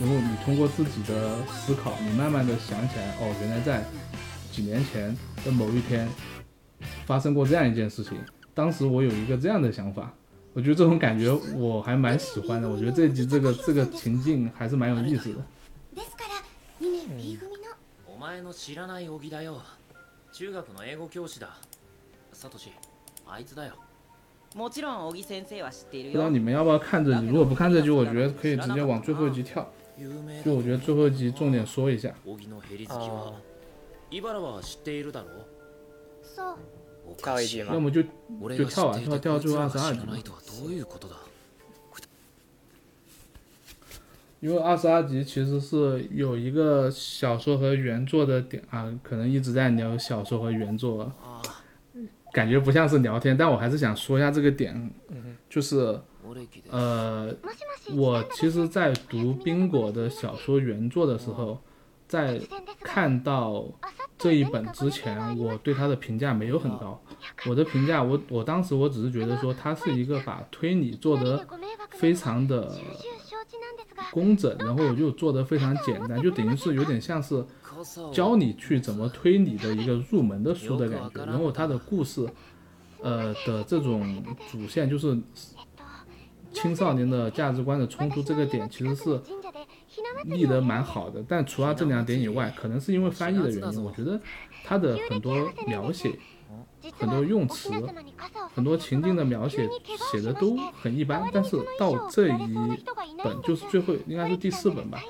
然后你通过自己的思考，你慢慢的想起来，哦，原来在几年前的某一天发生过这样一件事情。当时我有一个这样的想法，我觉得这种感觉我还蛮喜欢的。我觉得这集这个这个情境还是蛮有意思的。不知道你们要不要看这集？如果不看这集，我觉得可以直接往最后一集跳。就我觉得最后一集重点说一下。哦。跳一集吗？要么就就跳完，跳跳最后二十二集。因为二十二集其实是有一个小说和原作的点啊，可能一直在聊小说和原作，感觉不像是聊天，但我还是想说一下这个点，就是。呃，我其实，在读冰果的小说原作的时候，在看到这一本之前，我对他的评价没有很高。我的评价，我我当时我只是觉得说，他是一个把推理做得非常的工整，然后又做得非常简单，就等于是有点像是教你去怎么推理的一个入门的书的感觉。然后他的故事，呃的这种主线就是。青少年的价值观的冲突这个点其实是立得蛮好的，但除了这两点以外，可能是因为翻译的原因，我觉得他的很多描写、很多用词、很多情境的描写写的都很一般。但是到这一本，就是最后应该是第四本吧，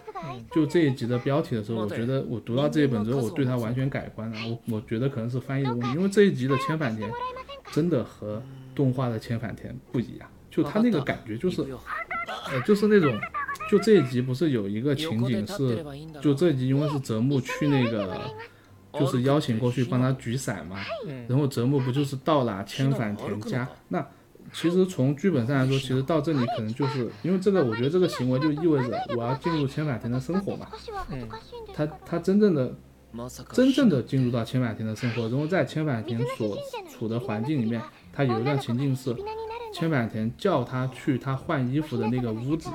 就这一集的标题的时候，我觉得我读到这一本之后，我对他完全改观了。我我觉得可能是翻译的问题，因为这一集的千反田真的和动画的千反田不一样。就他那个感觉就是，呃，就是那种，就这一集不是有一个情景是，就这一集因为是泽木去那个，就是邀请过去帮他举伞嘛，然后泽木不就是到了千反田家，那其实从剧本上来说，其实到这里可能就是因为这个，我觉得这个行为就意味着我要进入千反田的生活嘛。嗯，他他真正的真正的进入到千百田的生活，然后在千百田所处的环境里面，他有一段情境是千百田叫他去他换衣服的那个屋子，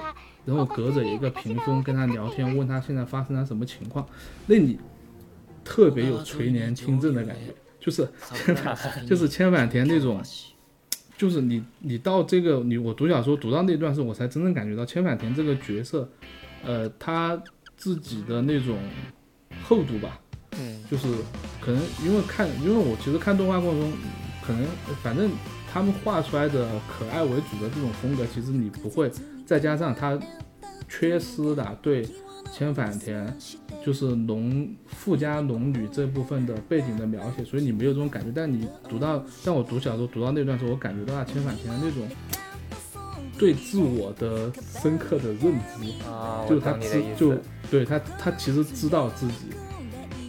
然后隔着一个屏风跟他聊天，问他现在发生了什么情况，那你特别有垂帘听政的感觉，就是就是千百田那种。就是你，你到这个你我读小说读到那段时候，我才真正感觉到千反田这个角色，呃，他自己的那种厚度吧。嗯，就是可能因为看，因为我其实看动画过程中，可能反正他们画出来的可爱为主的这种风格，其实你不会，再加上他缺失的对。千反田就是龙富家龙女这部分的背景的描写，所以你没有这种感觉。但你读到，但我读小说读到那段时候，我感觉到啊，千反田那种对自我的深刻的认知啊，就是他知就对他他其实知道自己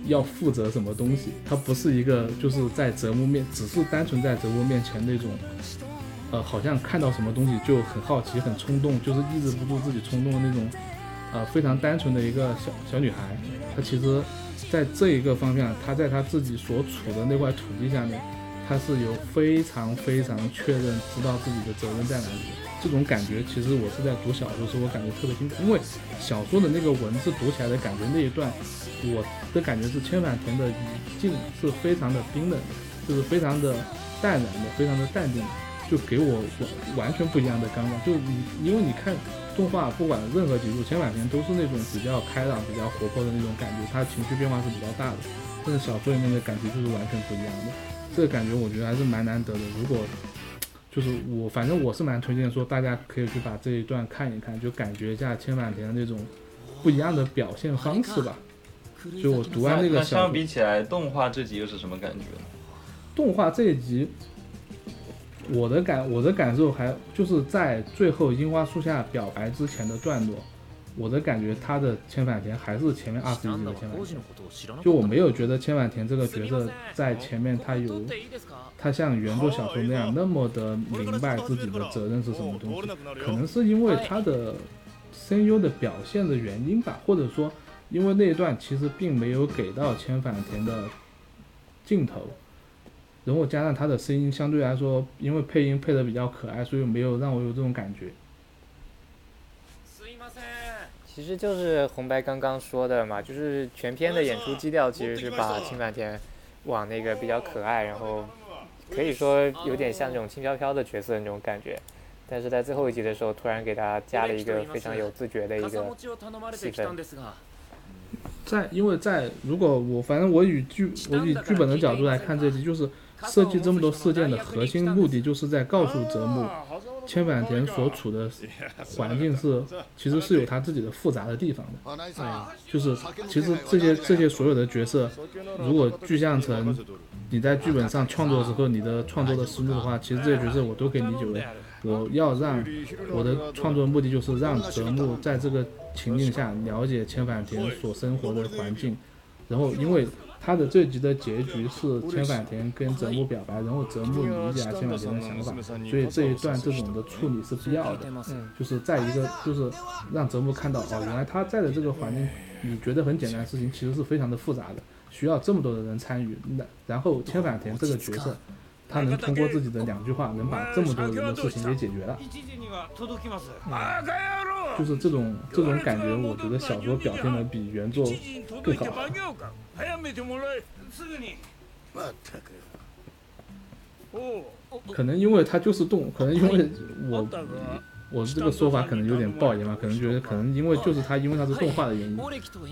要负责什么东西，他不是一个就是在泽木面只是单纯在泽木面前那种，呃，好像看到什么东西就很好奇很冲动，就是抑制不住自己冲动的那种。呃，非常单纯的一个小小女孩，她其实，在这一个方向，她在她自己所处的那块土地下面，她是有非常非常确认知道自己的责任在哪里的。这种感觉，其实我是在读小说的时候，我感觉特别清楚，因为小说的那个文字读起来的感觉那一段，我的感觉是千反田的语境是非常的冰冷的，就是非常的淡然的，非常的淡定，就给我完完全不一样的感觉。就你，因为你看。动画不管任何几部，千反田都是那种比较开朗、比较活泼的那种感觉，他情绪变化是比较大的。但是小说里面的感觉就是完全不一样的，这个感觉我觉得还是蛮难得的。如果就是我，反正我是蛮推荐说大家可以去把这一段看一看，就感觉一下千百田的那种不一样的表现方式吧。就我读完那个，相比起来，动画这集又是什么感觉？动画这一集。我的感我的感受还就是在最后樱花树下表白之前的段落，我的感觉他的千反田还是前面二十一集的千反田，就我没有觉得千反田这个角色在前面他有他像原作小说那样那么的明白自己的责任是什么东西，可能是因为他的声优的表现的原因吧，或者说因为那一段其实并没有给到千反田的镜头。然后加上他的声音相对来说，因为配音配的比较可爱，所以没有让我有这种感觉。其实就是红白刚刚说的嘛，就是全片的演出基调其实是把青坂田往那个比较可爱，然后可以说有点像那种轻飘飘的角色那种感觉。但是在最后一集的时候，突然给他加了一个非常有自觉的一个戏份。在，因为在如果我反正我以剧我以剧本的角度来看这集，就是设计这么多事件的核心目的，就是在告诉泽木，千坂田所处的 环境是其实是有他自己的复杂的地方的。哎，就是其实这些这些所有的角色，如果具象成你在剧本上创作的时候你的创作的思路的话，其实这些角色我都可以理解为。我要让我的创作目的就是让泽木在这个情境下了解千反田所生活的环境，然后因为他的这集的结局是千反田跟泽木表白，然后泽木理解了千反田的想法，所以这一段这种的处理是必要的，就是在一个就是让泽木看到哦，原来他在的这个环境，你觉得很简单的事情，其实是非常的复杂的，需要这么多的人参与，那然后千反田这个角色。他能通过自己的两句话，能把这么多人的事情给解决了。就是这种这种感觉，我觉得小说表现的比原作更好。可能因为他就是动，可能因为我我这个说法可能有点暴言吧，可能觉得可能因为就是他因为他是动画的原因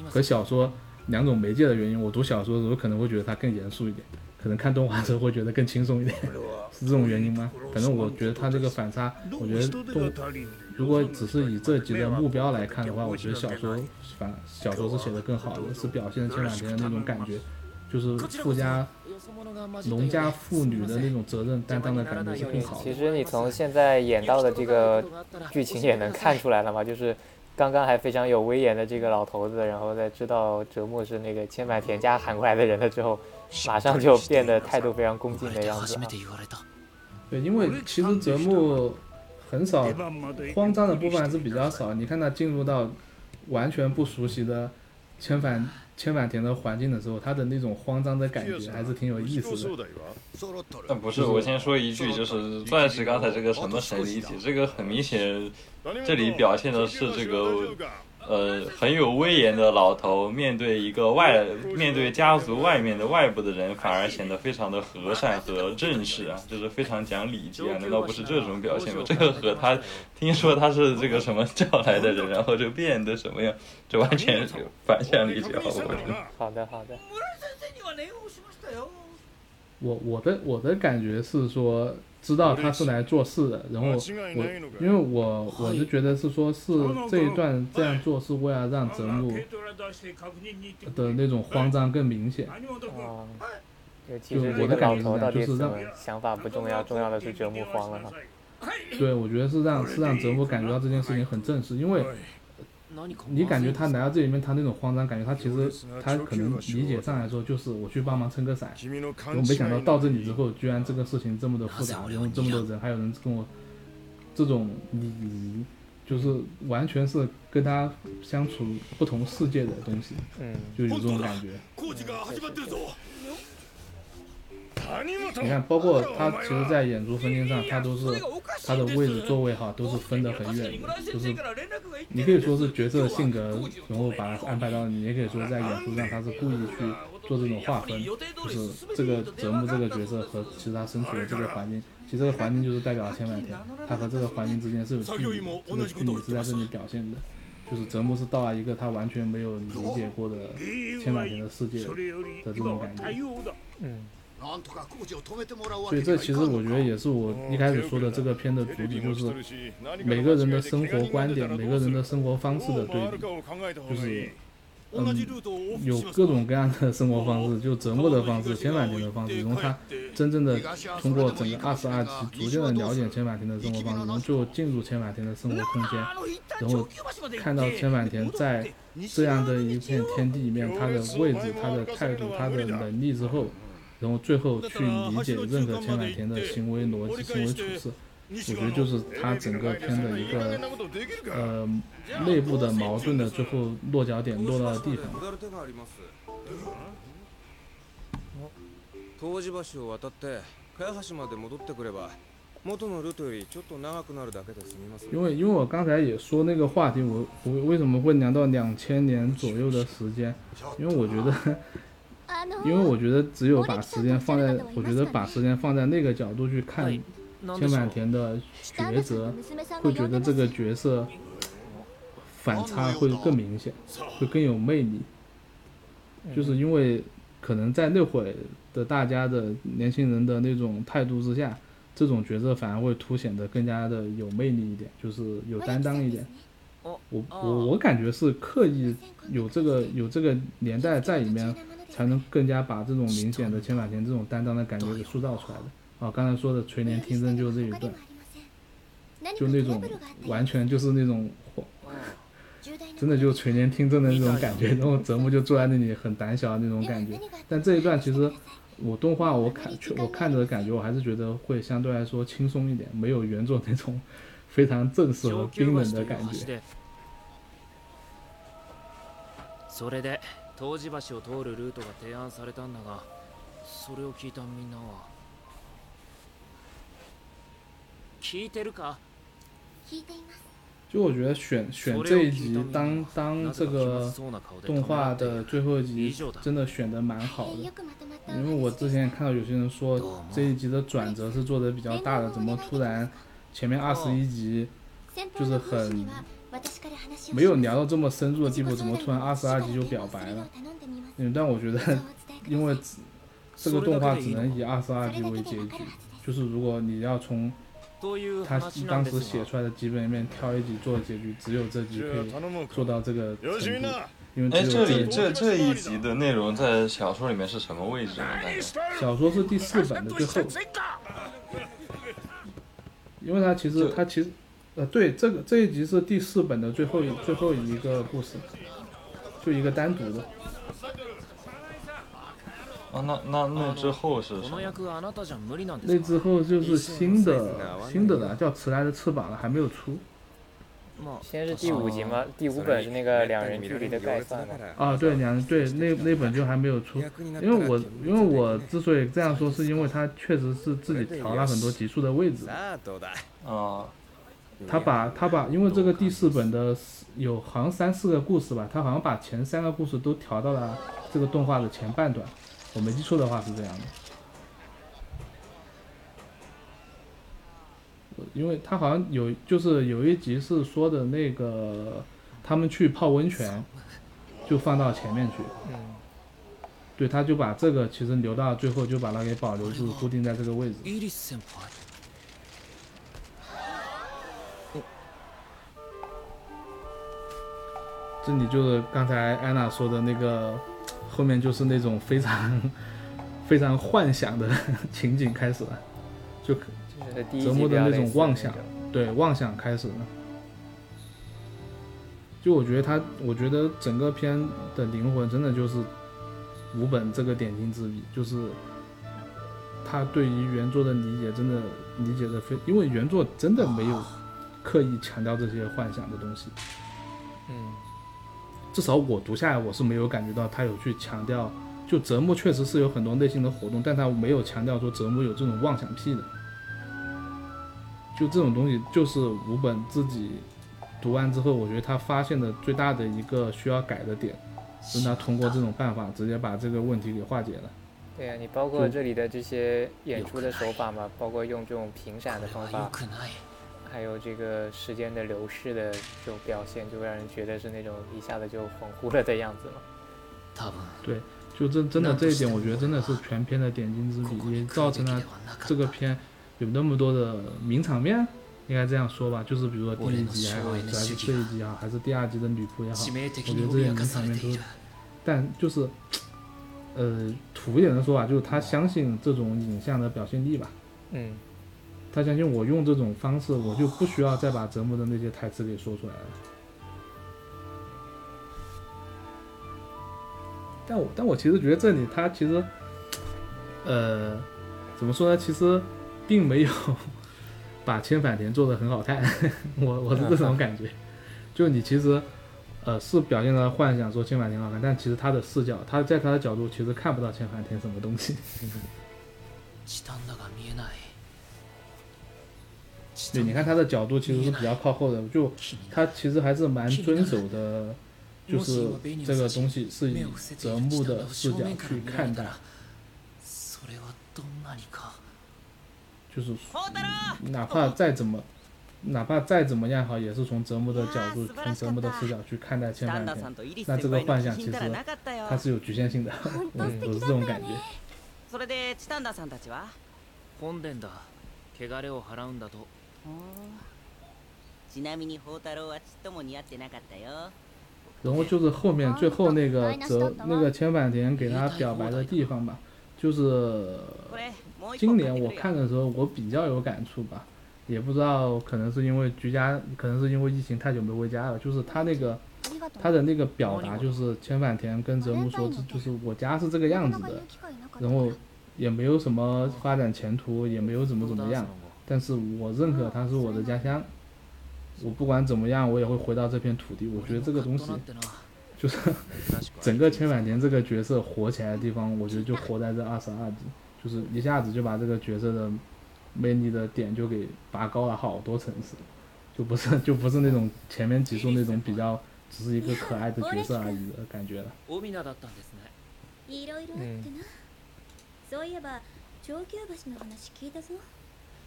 和小说两种媒介的原因，我读小说的时候可能会觉得他更严肃一点。可能看动画的时候会觉得更轻松一点，是这种原因吗？反正我觉得他这个反差，我觉得动如果只是以这集的目标来看的话，我觉得小说反小说是写的更好的，是表现前两天的那种感觉，就是富家农家妇女的那种责任担当的感觉是更好。其实你从现在演到的这个剧情也能看出来了嘛，就是刚刚还非常有威严的这个老头子，然后在知道折木是那个千百田家喊过来的人了之后。马上就变得态度非常恭敬的样子。对，因为其实泽木很少慌张的部分还是比较少。你看他进入到完全不熟悉的千反千反田的环境的时候，他的那种慌张的感觉还是挺有意思的。但不是，我先说一句，就是钻石刚才这个什么神离体，这个很明显，这里表现的是这个。呃，很有威严的老头，面对一个外，面对家族外面的外部的人，反而显得非常的和善和正式啊，就是非常讲礼节啊，难道不是这种表现吗？这个和他听说他是这个什么叫来的人，然后就变得什么样，这完全是反向理解，好不好？好的，好的。我我的我的感觉是说。知道他是来做事的，然后我，因为我我是觉得是说，是这一段这样做是为了让泽木的那种慌张更明显。啊，就我的感觉就是让想法不重要，重要的是泽木慌了哈。对，我觉得是让是让泽木感觉到这件事情很正式，因为。你感觉他来到这里面，他那种慌张感觉，他其实他可能理解上来说就是我去帮忙撑个伞，我没想到到这里之后，居然这个事情这么的复杂，然后这么多人，还有人跟我这种礼仪，就是完全是跟他相处不同世界的东西，嗯，就有这种感觉。你看，包括他其实，在演出分镜上，他都是他的位置座位哈，都是分得很远的，就是你可以说是角色的性格，然后把他安排到你，也可以说在演出上他是故意去做这种划分，就是这个泽木这个角色和其实他身处的这个环境，其实这个环境就是代表了千百天，他和这个环境之间是有距离，这个距离是在这里表现的，就是泽木是到了一个他完全没有理解过的千百天的世界的这种感觉，嗯。所以这其实我觉得也是我一开始说的这个片的主体，就是每个人的生活观点、每个人的生活方式的对比，就是嗯，有各种各样的生活方式，就折磨的方式、千百天的方式，然后他真正的通过整个二十二集，逐渐的了解千百天的生活方式，然后就进入千百天的生活空间，然后看到千百天在这样的一片天地里面，他的位置、他的态度、他的能力之后。然后最后去理解任何千百田的行为逻辑、行为处事，我觉得就是他整个片的一个呃内部的矛盾的最后落脚点落到的地方。因为因为我刚才也说那个话题，我我为什么会聊到两千年左右的时间？因为我觉得。因为我觉得只有把时间放在，我觉得把时间放在那个角度去看千坂田的抉择，会觉得这个角色反差会更明显，会更有魅力。就是因为可能在那会的大家的年轻人的那种态度之下，这种角色反而会凸显得更加的有魅力一点，就是有担当一点。我我我感觉是刻意有这个有这个年代在里面。才能更加把这种明显的千百田这种担当的感觉给塑造出来的。啊，刚才说的垂帘听政就是这一段，就那种完全就是那种，真的就垂帘听政的那种感觉。然后泽木就坐在那里很胆小的那种感觉。但这一段其实我动画我看我看着的感觉，我还是觉得会相对来说轻松一点，没有原作那种非常正式和冰冷的感觉。湯治橋を通るルートが提案されたんだがそれを聞いたみんなは聞いてるか聞いています就我觉得选选这一集当当这个动画的最后一集，真的选的蛮好的。因为我之前看到有些人说这一集的转折是做的比较大的，怎么突然前面二十一集就是很。 没有聊到这么深入的地步，怎么突然二十二集就表白了？嗯，但我觉得，因为这个动画只能以二十二集为结局，就是如果你要从他当时写出来的几本里面挑一集做结局，只有这集可以做到这个程度。因为哎，这里这这一集的内容在小说里面是什么位置呢？小说是第四本的最后，因为它其实它其实。呃，对，这个这一集是第四本的最后一最后一个故事，就一个单独的。啊，那那那之后是什么？那之后就是新的新的了，叫《迟来的翅膀》了，还没有出。先是第五集吗？第五本是那个两人距离的概算吗？啊，对，两人对那那本就还没有出，因为我因为我之所以这样说，是因为他确实是自己调了很多集数的位置。啊。他把他把，因为这个第四本的有好像三四个故事吧，他好像把前三个故事都调到了这个动画的前半段，我没记错的话是这样的。因为他好像有就是有一集是说的那个他们去泡温泉，就放到前面去。嗯。对，他就把这个其实留到最后，就把它给保留住，固定在这个位置。这里就是刚才安娜说的那个，后面就是那种非常非常幻想的 情景开始了，就折磨的那种妄想，对妄想开始了。就我觉得他，我觉得整个片的灵魂真的就是五本这个点睛之笔，就是他对于原作的理解真的理解的非，因为原作真的没有刻意强调这些幻想的东西，嗯。至少我读下来，我是没有感觉到他有去强调，就泽木确实是有很多内心的活动，但他没有强调说泽木有这种妄想癖的。就这种东西，就是五本自己读完之后，我觉得他发现的最大的一个需要改的点，是他通过这种办法直接把这个问题给化解了。对呀，你包括这里的这些演出的手法嘛，包括用这种频闪的方法。还有这个时间的流逝的这种表现，就让人觉得是那种一下子就恍惚了的样子嘛。对，就真真的这一点，我觉得真的是全片的点睛之笔，也造成了这个片有那么多的名场面，应该这样说吧。就是比如说第一集也好，还是这一集也好，还是第二集的女仆也好，我觉得这些名场面都，但就是，呃，土一点的说法，就是他相信这种影像的表现力吧。嗯。他相信我用这种方式，我就不需要再把折磨的那些台词给说出来了。但我但我其实觉得这里他其实，呃，怎么说呢？其实并没有 把千反田做的很好看。我我是这种感觉。就你其实，呃，是表现了幻想说千反田好看，但其实他的视角，他在他的角度其实看不到千反田什么东西。对，你看他的角度其实是比较靠后的，就他其实还是蛮遵守的，就是这个东西是以泽木的视角去看待，就是哪怕再怎么，哪怕再怎么样好，也是从泽木的角度，从泽木的视角去看待千万天，那这个幻想其实它是有局限性的，我我是这种感觉。然后就是后面最后那个泽那个千反田给他表白的地方吧，就是今年我看的时候我比较有感触吧，也不知道可能是因为居家，可能是因为疫情太久没回家了，就是他那个他的那个表达就是千反田跟泽木说，就是我家是这个样子的，然后也没有什么发展前途，也没有怎么怎么样。但是我认可它是我的家乡，我不管怎么样，我也会回到这片土地。我觉得这个东西，就是 整个千百年这个角色火起来的地方，我觉得就活在这二十二集，就是一下子就把这个角色的魅力的点就给拔高了好多层次，就不是就不是那种前面几数那种比较只是一个可爱的角色而已的感觉了。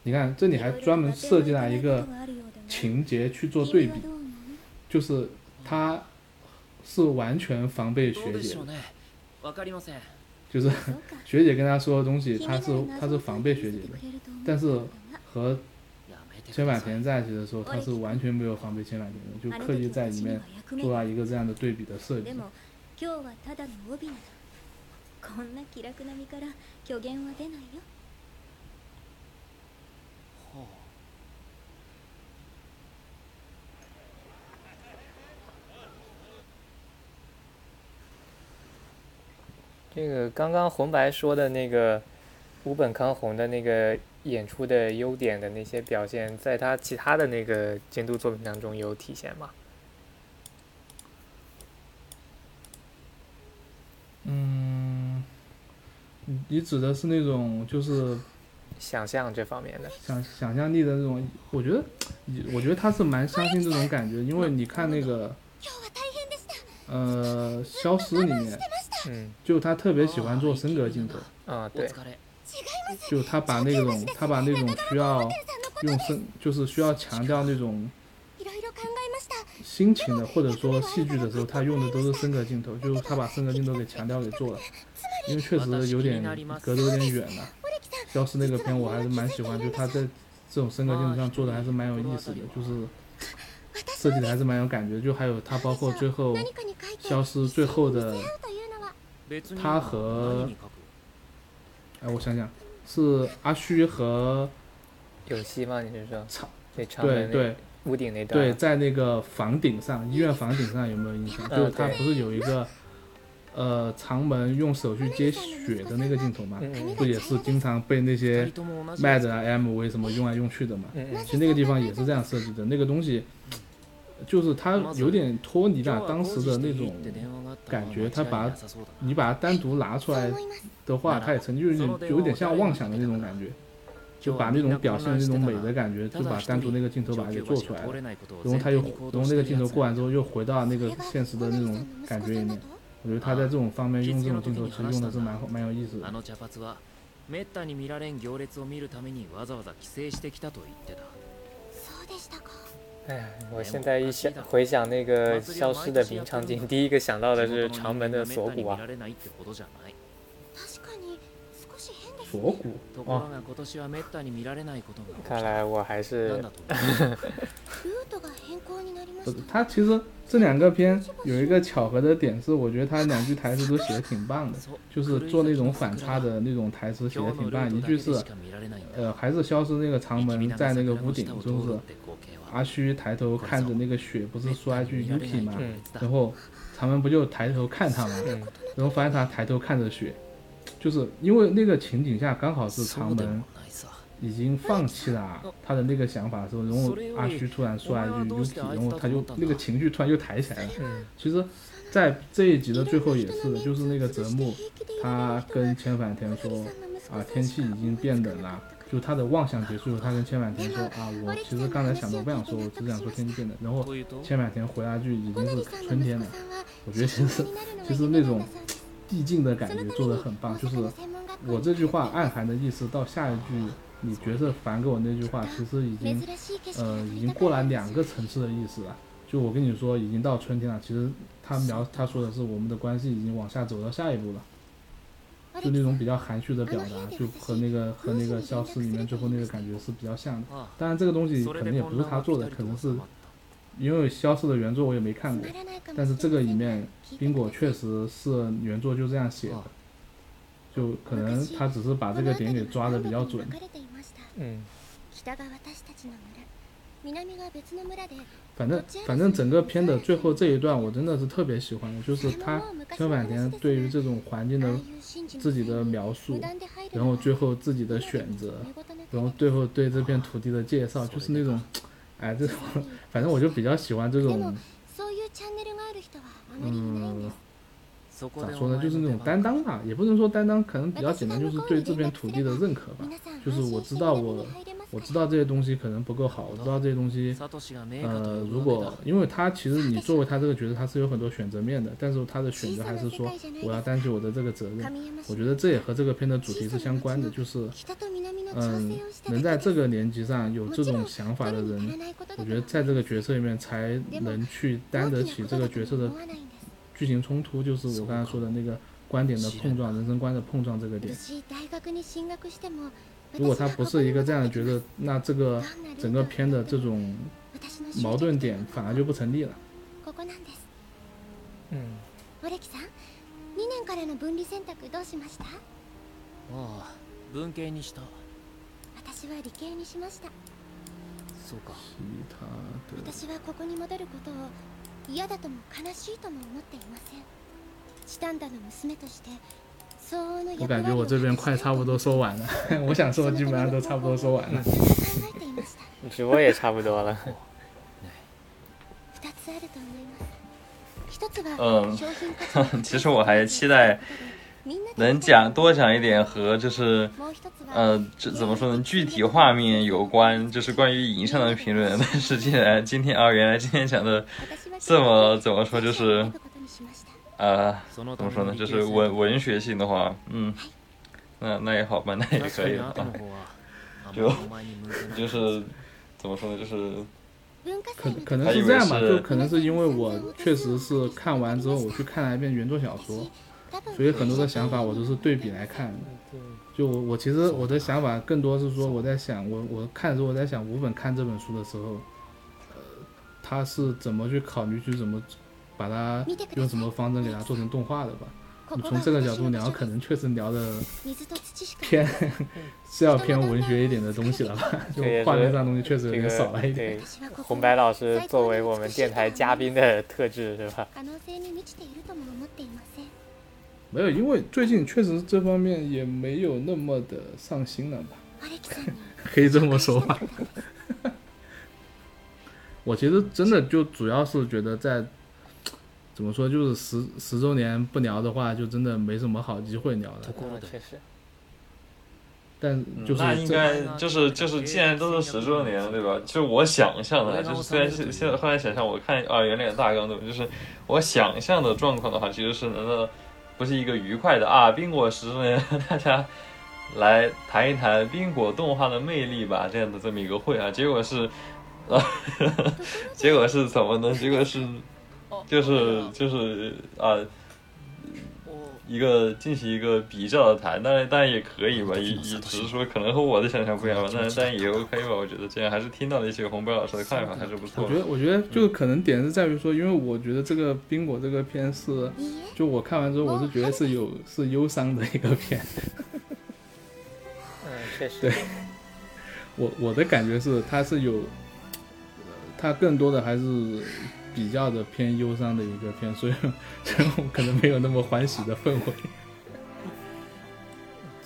你看，这里还专门设计了一个情节去做对比，就是他是完全防备学姐，就是 学姐跟他说的东西，他是他是防备学姐的，但是和千百田在一起的时候，他是完全没有防备千百田的，就刻意在里面做了一个这样的对比的设计。这个刚刚红白说的那个吴本康弘的那个演出的优点的那些表现，在他其他的那个监督作品当中有体现吗？嗯，你指的是那种就是想象这方面的，想想象力的那种，我觉得，我觉得他是蛮相信这种感觉，因为你看那个，呃，消失里面，嗯，就他特别喜欢做升格镜头，啊，对，就他把那种他把那种需要用升，就是需要强调那种。心情的或者说戏剧的时候，他用的都是升格镜头，就是他把升格镜头给强调给做了，因为确实有点隔得有点远了。消失那个片我还是蛮喜欢，就他在这种升格镜头上做的还是蛮有意思的，就是设计的还是蛮有感觉。就还有他包括最后消失最后的他和哎，我想想是阿虚和有希吗？你是说长对对。屋顶那段，对，在那个房顶上，医院房顶上有没有印象？就是他不是有一个，呃，长门用手去接血的那个镜头吗？不也是经常被那些 MAD 啊、MV 什么用来用去的嘛？其实那个地方也是这样设计的，那个东西，就是他有点脱离了当时的那种感觉，他把你把它单独拿出来的话，他也曾经有点有点像妄想的那种感觉。就把那种表现那种美的感觉，就把单独那个镜头把它给做出来了，然后他又，然后那个镜头过完之后又回到那个现实的那种感觉里面。我觉得他在这种方面用这种镜头其实用的是蛮好蛮有意思的。哎，我现在一想回想那个消失的名场景，第一个想到的是长门的锁骨啊。锁骨哦，看来我还是。不是，他其实这两个片有一个巧合的点是，我觉得他两句台词都写的挺棒的，就是做那种反差的那种台词写的挺棒。一句是，呃，还是消失那个长门在那个屋顶，就是阿虚抬头看着那个雪，不是说一句 Yuki 吗？然后长门不就抬头看他吗？然后发现他抬头看着雪。就是因为那个情景下刚好是长门已经放弃了他的那个想法的时候，然后阿虚突然说了一句 “Yuki”，然后他就那个情绪突然又抬起来了。其实，在这一集的最后也是的，就是那个泽木他跟千反田说啊，天气已经变冷了，就他的妄想结束，他跟千反田说啊，我其实刚才想的不想说，我只想说天气变冷。然后千反田回答句已经是春天了。我觉得其实 其实那种。递进的感觉做得很棒，就是我这句话暗含的意思，到下一句你角色反给我那句话，其实已经，呃，已经过了两个层次的意思了。就我跟你说，已经到春天了，其实他描他说的是我们的关系已经往下走到下一步了，就那种比较含蓄的表达，就和那个和那个消失里面最后那个感觉是比较像的。当然这个东西可能也不是他做的，可能是。因为消失的原作我也没看过，但是这个里面冰果确实是原作就这样写的，就可能他只是把这个点给抓的比较准。嗯。反正反正整个片的最后这一段我真的是特别喜欢的，就是他千坂田对于这种环境的自己的描述，然后最后自己的选择，然后最后对这片土地的介绍，就是那种。哎，这种，反正我就比较喜欢这种，嗯，咋说呢，就是那种担当吧，也不能说担当，可能比较简单，就是对这片土地的认可吧，就是我知道我。我知道这些东西可能不够好，我知道这些东西，呃，如果因为他其实你作为他这个角色，他是有很多选择面的，但是他的选择还是说我要担起我的这个责任。我觉得这也和这个片的主题是相关的，就是，嗯，能在这个年纪上有这种想法的人，我觉得在这个角色里面才能去担得起这个角色的剧情冲突，就是我刚才说的那个观点的碰撞，人生观的碰撞这个点。如果他不是一个这样的角色，那这个整个片的这种矛盾点反而就不成立了。嗯。オレキさん、2年からの分離選択どうしました？ああ、文系にした。私は理系にしました。そうか。私はここに戻ることを 嫌だとも悲しいとも思っていません。チタンダの娘として 我感觉我这边快差不多说完了，我想说的基本上都差不多说完了。直播也差不多了。嗯，其实我还期待能讲多讲一点和就是呃这怎么说呢具体画面有关，就是关于影像的评论。但是既然今天啊，原来今天讲的 这么怎么说就是呃怎么说呢，就是文文学性的话，嗯，那那也好吧，那也可以啊，就 就是怎么说呢，就是。可可能是这样吧，就可能是因为我确实是看完之后，我去看了一遍原作小说，所以很多的想法我都是对比来看的。就我我其实我的想法更多是说，我在想我我看的时候我在想，五本看这本书的时候，呃，他是怎么去考虑去怎么把它用什么方针给它做成动画的吧。从这个角度聊，可能确实聊的偏是要偏 文学一点的东西了吧？就画面上东西确实有点少了一点。红白老师作为我们电台嘉宾的特质是吧？没有，因为最近确实这方面也没有那么的上心了吧？可以这么说吧？我其实真的就主要是觉得在。怎么说？就是十十周年不聊的话，就真的没什么好机会聊的。确实。但就是那应该就是就是，既然都是十周年，对吧？就我想象的，就是虽然现现在后来想象，我看啊，原来大纲对吧？就是我想象的状况的话，其实是难道不是一个愉快的啊？冰果十周年，大家来谈一谈冰果动画的魅力吧，这样的这么一个会啊。结果是啊，结果是怎么呢？结果是。就是就是啊，一个进行一个比较的谈，当然当然也可以吧，也也只是说可能和我的想象不一样吧，但但也 OK 吧，我觉得这样还是听到了一些红白老师的看法，还是不错。我觉得我觉得就可能点是在于说，因为我觉得这个冰果这个片是，就我看完之后我是觉得是有是忧伤的一个片。嗯，确实。对，我我的感觉是它是有，它更多的还是。比较的偏忧伤的一个片，所以所以我可能没有那么欢喜的氛围。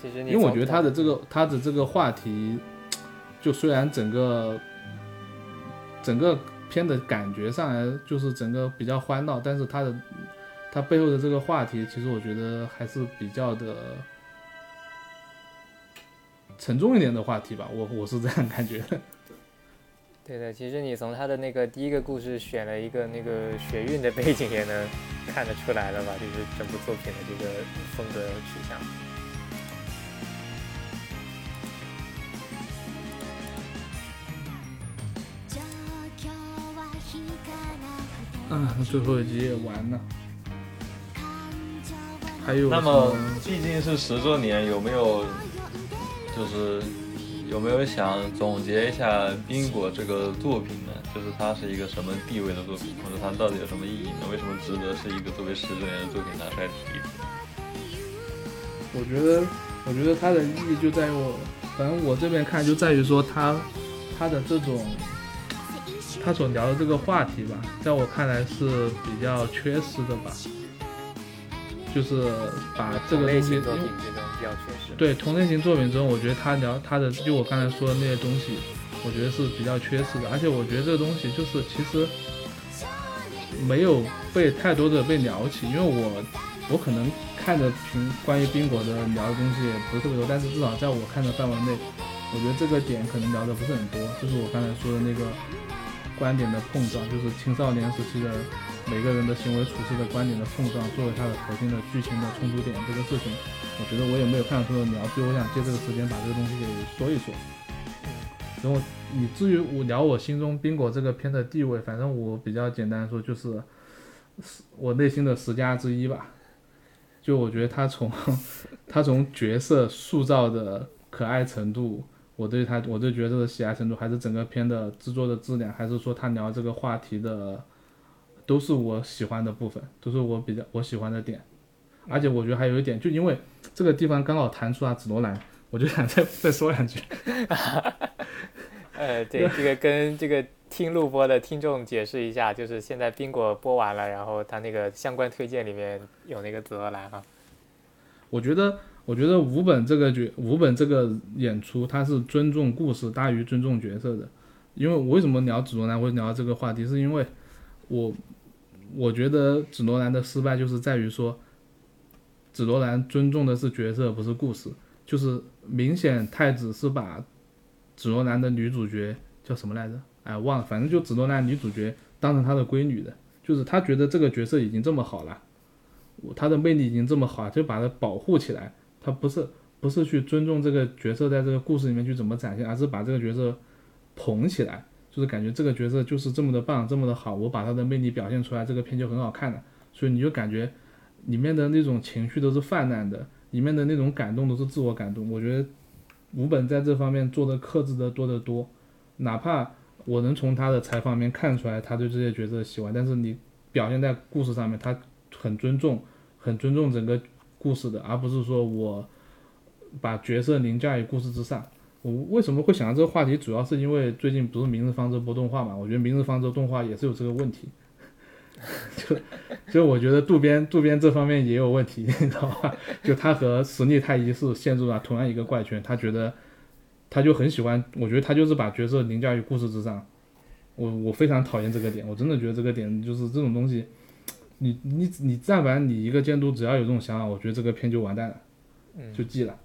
其实，因为我觉得他的这个他的这个话题，就虽然整个整个片的感觉上来就是整个比较欢闹，但是他的他背后的这个话题，其实我觉得还是比较的沉重一点的话题吧。我我是这样感觉。对的，其实你从他的那个第一个故事选了一个那个学运的背景，也能看得出来了吧？就是整部作品的这个风格取向。嗯，最后一集也完了。还有，那么毕竟是十周年，有没有就是？有没有想总结一下冰果这个作品呢？就是它是一个什么地位的作品，或者它到底有什么意义呢？为什么值得是一个作为十周年的作品拿出来提？我觉得，我觉得它的意义就在于我，反正我这边看就在于说它，它的这种，他所聊的这个话题吧，在我看来是比较缺失的吧。就是把这个东西，对同类型作品中，我觉得他聊他的，就我刚才说的那些东西，我觉得是比较缺失的。而且我觉得这个东西就是其实没有被太多的被聊起，因为我我可能看的评关于冰果的聊的东西也不是特别多，但是至少在我看的范围内，我觉得这个点可能聊的不是很多。就是我刚才说的那个观点的碰撞，就是青少年时期的。每个人的行为处事的观点的碰撞，作为它的核心的剧情的冲突点，这个事情，我觉得我也没有看出的聊，所以我想借这个时间把这个东西给说一说。然后你至于我聊我心中冰果这个片的地位，反正我比较简单说，就是我内心的十佳之一吧。就我觉得他从 他从角色塑造的可爱程度，我对他我对角色的喜爱程度，还是整个片的制作的质量，还是说他聊这个话题的。都是我喜欢的部分，都是我比较我喜欢的点，而且我觉得还有一点，就因为这个地方刚好弹出了紫罗兰，我就想再 再说两句。呃，对，这个跟这个听录播的听众解释一下，就是现在冰果播完了，然后他那个相关推荐里面有那个紫罗兰哈。我觉得，我觉得五本这个角，五本这个演出，他是尊重故事大于尊重角色的。因为我为什么聊紫罗兰会聊这个话题，是因为我我觉得紫罗兰的失败就是在于说，紫罗兰尊重的是角色，不是故事。就是明显太子是把紫罗兰的女主角叫什么来着？哎，忘了，反正就紫罗兰女主角当成他的闺女的，就是他觉得这个角色已经这么好了，他的魅力已经这么好，就把他保护起来。他不是不是去尊重这个角色在这个故事里面去怎么展现，而是把这个角色捧起来，就是感觉这个角色就是这么的棒，这么的好，我把他的魅力表现出来，这个片就很好看了。所以你就感觉里面的那种情绪都是泛滥的。里面的那种感动都是自我感动，我觉得吴本在这方面做的克制的多得多，哪怕我能从他的采访里面看出来他对这些角色的喜欢，但是你表现在故事上面，他很尊重，很尊重整个故事的，而不是说我把角色凌驾于故事之上。我为什么会想到这个话题，主要是因为最近不是《明日方舟》播动画嘛，我觉得《明日方舟》动画也是有这个问题。就就我觉得渡边渡边这方面也有问题，你知道吧？就他和实力太一是陷入了同样一个怪圈，他觉得他就很喜欢，我觉得他就是把角色凌驾于故事之上。我我非常讨厌这个点，我真的觉得这个点就是这种东西，你你你但凡你一个监督只要有这种想法，我觉得这个片就完蛋了，就记了。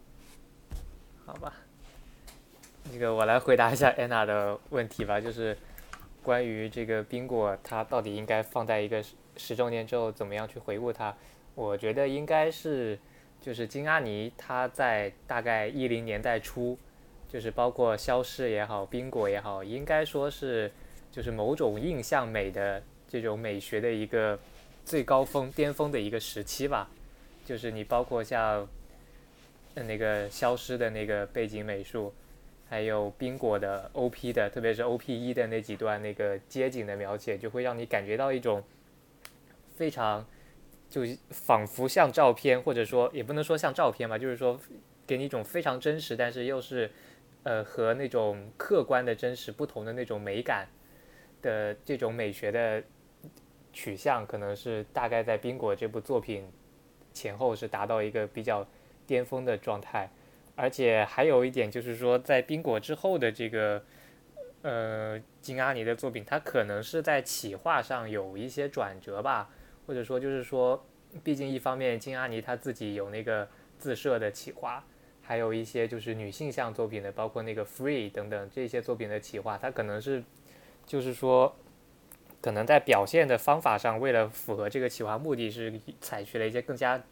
好吧，那这个我来回答一下安娜的问题吧，就是。关于这个冰果，它到底应该放在一个十十周年之后怎么样去回顾它？我觉得应该是，就是金阿尼他在大概一零年代初，就是包括消失也好，冰果也好，应该说是就是某种印象美的这种美学的一个最高峰巅峰的一个时期吧。就是你包括像那个消失的那个背景美术。还有冰果的 OP 的，特别是 OP 一的那几段那个街景的描写，就会让你感觉到一种非常，就仿佛像照片，或者说也不能说像照片吧，就是说给你一种非常真实，但是又是呃和那种客观的真实不同的那种美感的这种美学的取向，可能是大概在冰果这部作品前后是达到一个比较巅峰的状态。而且还有一点就是说，在冰果之后的这个，呃，金阿尼的作品，它可能是在企划上有一些转折吧，或者说就是说，毕竟一方面金阿尼他自己有那个自设的企划，还有一些就是女性向作品的，包括那个 Free 等等这些作品的企划，它可能是，就是说，可能在表现的方法上，为了符合这个企划目的，是采取了一些更加。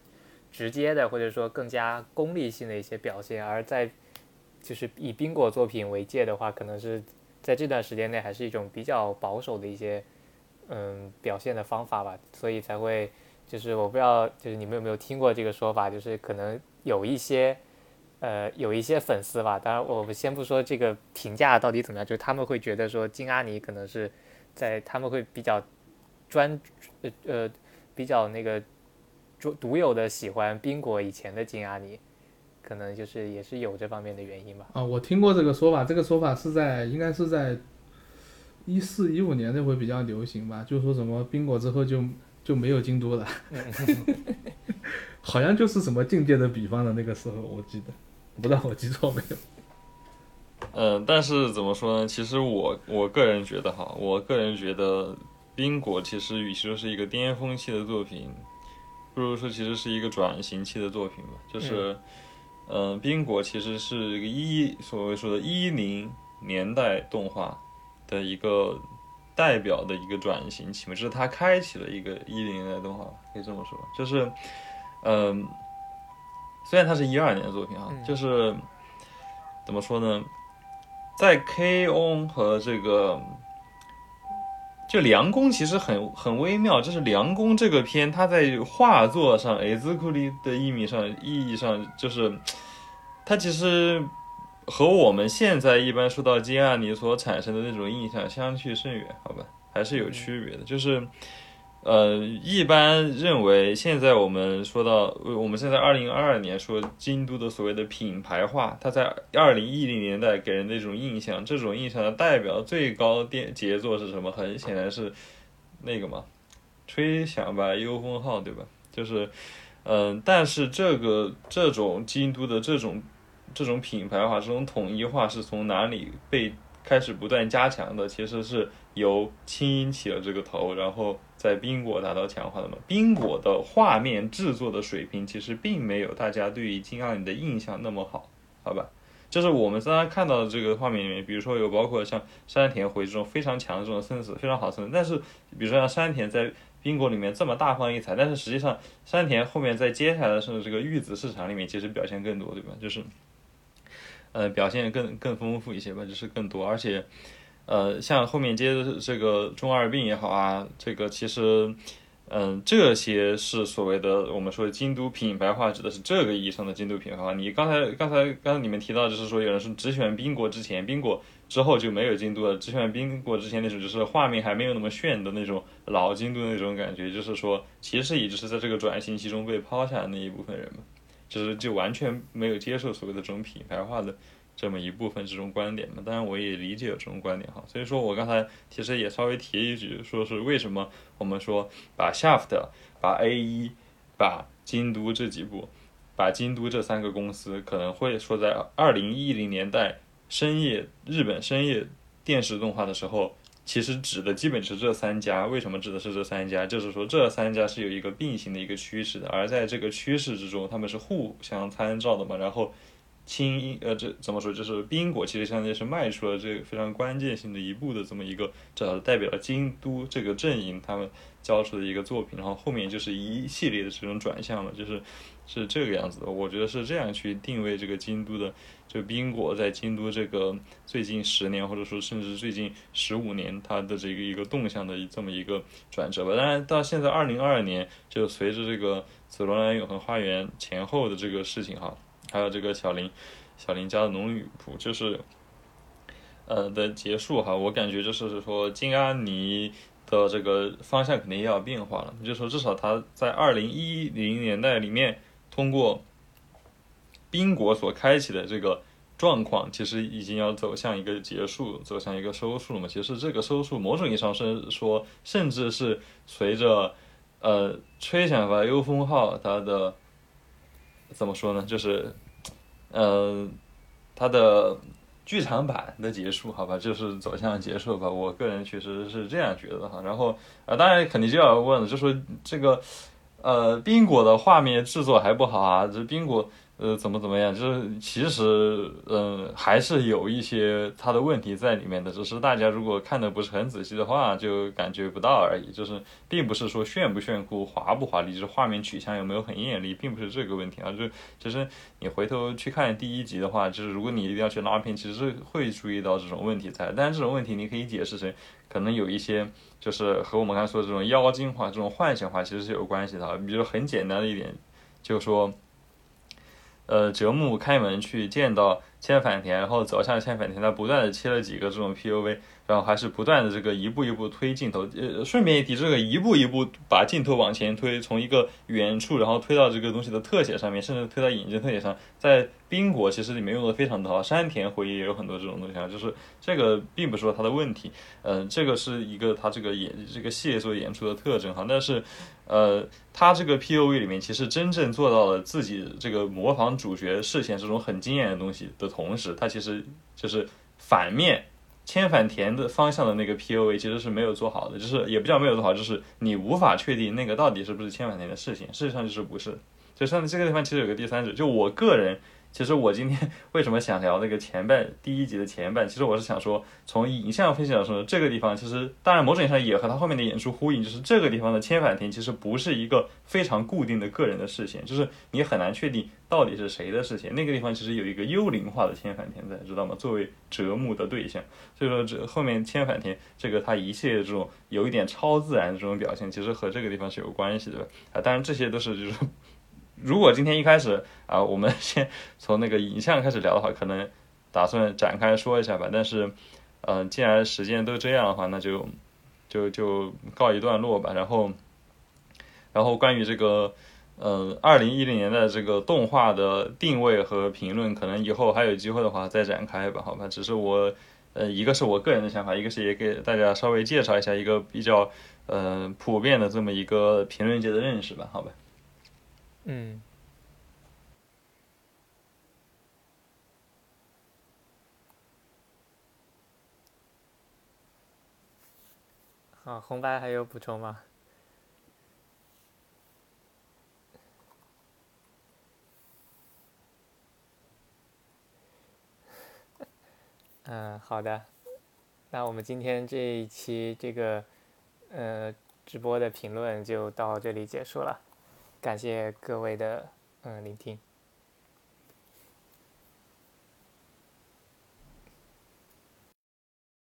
直接的或者说更加功利性的一些表现，而在就是以冰果作品为界的话，可能是在这段时间内还是一种比较保守的一些嗯表现的方法吧，所以才会就是我不知道就是你们有没有听过这个说法，就是可能有一些呃有一些粉丝吧，当然我们先不说这个评价到底怎么样，就是他们会觉得说金阿尼可能是在他们会比较专呃呃比较那个。独独有的喜欢冰果以前的金阿尼，可能就是也是有这方面的原因吧。啊，我听过这个说法，这个说法是在应该是在一四一五年那会比较流行吧，就说什么冰果之后就就没有京都了，好像就是什么境界的比方的那个时候，我记得，不知道我记错没有。嗯，但是怎么说呢？其实我我个人觉得哈，我个人觉得冰果其实与其说是一个巅峰期的作品。不如说，其实是一个转型期的作品吧。就是，嗯，冰果其实是一个一所谓说的一零年代动画的一个代表的一个转型期嘛，就是它开启了一个一零年代动画，可以这么说。就是，嗯，虽然它是一二年的作品啊，就是怎么说呢，在 K O 和这个。就梁公其实很很微妙，就是梁公这个片，他在画作上，A 兹库里的意义上意义上，就是他其实和我们现在一般说到金阿尼所产生的那种印象相去甚远，好吧，还是有区别的，就是。呃，一般认为，现在我们说到，我们现在二零二二年说京都的所谓的品牌化，它在二零一零年代给人的一种印象，这种印象的代表最高电杰作是什么？很显然是那个嘛，吹响吧幽风号，对吧？就是，嗯，但是这个这种京都的这种这种品牌化、这种统一化是从哪里被开始不断加强的？其实是由清音起了这个头，然后在冰果达到强化的嘛。冰果的画面制作的水平其实并没有大家对于金阿尼的印象那么好，好吧？就是我们刚刚看到的这个画面里面，比如说有包括像山田回这种非常强的这种 sense，，非常好 sense，但是比如说像山田在。冰果里面这么大放异彩，但是实际上山田后面在接下来的是这个玉子市场里面其实表现更多，对吧？就是，呃，表现更更丰富一些吧，就是更多，而且，呃，像后面接的这个中二病也好啊，这个其实，嗯，这些是所谓的我们说京都品牌化，指的是这个意义上的京都品牌化。你刚才刚才刚才你们提到就是说有人是只选冰果之前，冰果。之后就没有京都了，只选冰果之前那种，就是画面还没有那么炫的那种老京都那种感觉，就是说，其实也就是在这个转型期中被抛下的那一部分人嘛，就是就完全没有接受所谓的这种品牌化的这么一部分这种观点嘛。当然，我也理解有这种观点哈。所以说我刚才其实也稍微提一句，说是为什么我们说把 Shaft、把 A 一、把京都这几部，把京都这三个公司可能会说在二零一零年代。深夜日本深夜电视动画的时候，其实指的基本是这三家。为什么指的是这三家？就是说这三家是有一个并行的一个趋势的，而在这个趋势之中，他们是互相参照的嘛。然后，青呃这怎么说？就是冰果其实相当于是迈出了这个非常关键性的一步的这么一个，这代表了京都这个阵营他们交出的一个作品。然后后面就是一系列的这种转向了，就是是这个样子的。我觉得是这样去定位这个京都的。就冰果在京都这个最近十年，或者说甚至最近十五年，它的这个一个动向的这么一个转折吧。当然，到现在二零二二年，就随着这个紫罗兰永恒花园前后的这个事情哈，还有这个小林小林家的农女仆，就是呃的结束哈，我感觉就是说金阿尼的这个方向肯定要变化了。就是说至少他在二零一零年代里面通过。冰果所开启的这个状况，其实已经要走向一个结束，走向一个收束了嘛。其实这个收束，某种意义上是说，甚至是随着呃吹响吧幽风号它的怎么说呢？就是呃它的剧场版的结束，好吧，就是走向结束吧。我个人确实是这样觉得哈。然后呃，当然肯定就要问了，就说这个呃冰果的画面制作还不好啊，这冰果。呃，怎么怎么样？就是其实，嗯，还是有一些它的问题在里面的。只是大家如果看的不是很仔细的话，就感觉不到而已。就是并不是说炫不炫酷、华不华丽，就是画面取向有没有很艳丽，并不是这个问题啊。就其实你回头去看第一集的话，就是如果你一定要去拉片，其实是会注意到这种问题在。但是这种问题你可以解释成，可能有一些就是和我们刚才说的这种妖精化、这种幻想化其实是有关系的。比如很简单的一点，就是说。呃，折木开门去见到千反田，然后走向千反田，他不断的切了几个这种 P U V，然后还是不断的这个一步一步推镜头。呃，顺便一提，这个一步一步把镜头往前推，从一个远处，然后推到这个东西的特写上面，甚至推到眼睛特写上，在冰果其实里面用的非常的好，山田回忆也有很多这种东西啊，就是这个并不是说它的问题，嗯，这个是一个它这个演这个系列所演出的特征哈，但是。呃，他这个 P O V 里面其实真正做到了自己这个模仿主角视线这种很惊艳的东西的同时，他其实就是反面千反田的方向的那个 P O V 其实是没有做好的，就是也不叫没有做好，就是你无法确定那个到底是不是千反田的事情，事实上就是不是。就像这个地方其实有个第三者，就我个人。其实我今天为什么想聊那个前半第一集的前半？其实我是想说，从影像分析来说，这个地方其实当然某种意义上也和他后面的演出呼应，就是这个地方的千反田其实不是一个非常固定的个人的视线，就是你很难确定到底是谁的视线。那个地方其实有一个幽灵化的千反田在，知道吗？作为折木的对象，所以说这后面千反田这个他一切这种有一点超自然的这种表现，其实和这个地方是有关系的啊。当然这些都是就是。如果今天一开始啊，我们先从那个影像开始聊的话，可能打算展开说一下吧。但是，嗯，既然时间都这样的话，那就就就告一段落吧。然后，然后关于这个，嗯，二零一零年的这个动画的定位和评论，可能以后还有机会的话再展开吧。好吧，只是我，呃，一个是我个人的想法，一个是也给大家稍微介绍一下一个比较，呃，普遍的这么一个评论界的认识吧。好吧。嗯。好，红白还有补充吗？嗯，好的。那我们今天这一期这个呃直播的评论就到这里结束了，感谢各位的嗯聆听。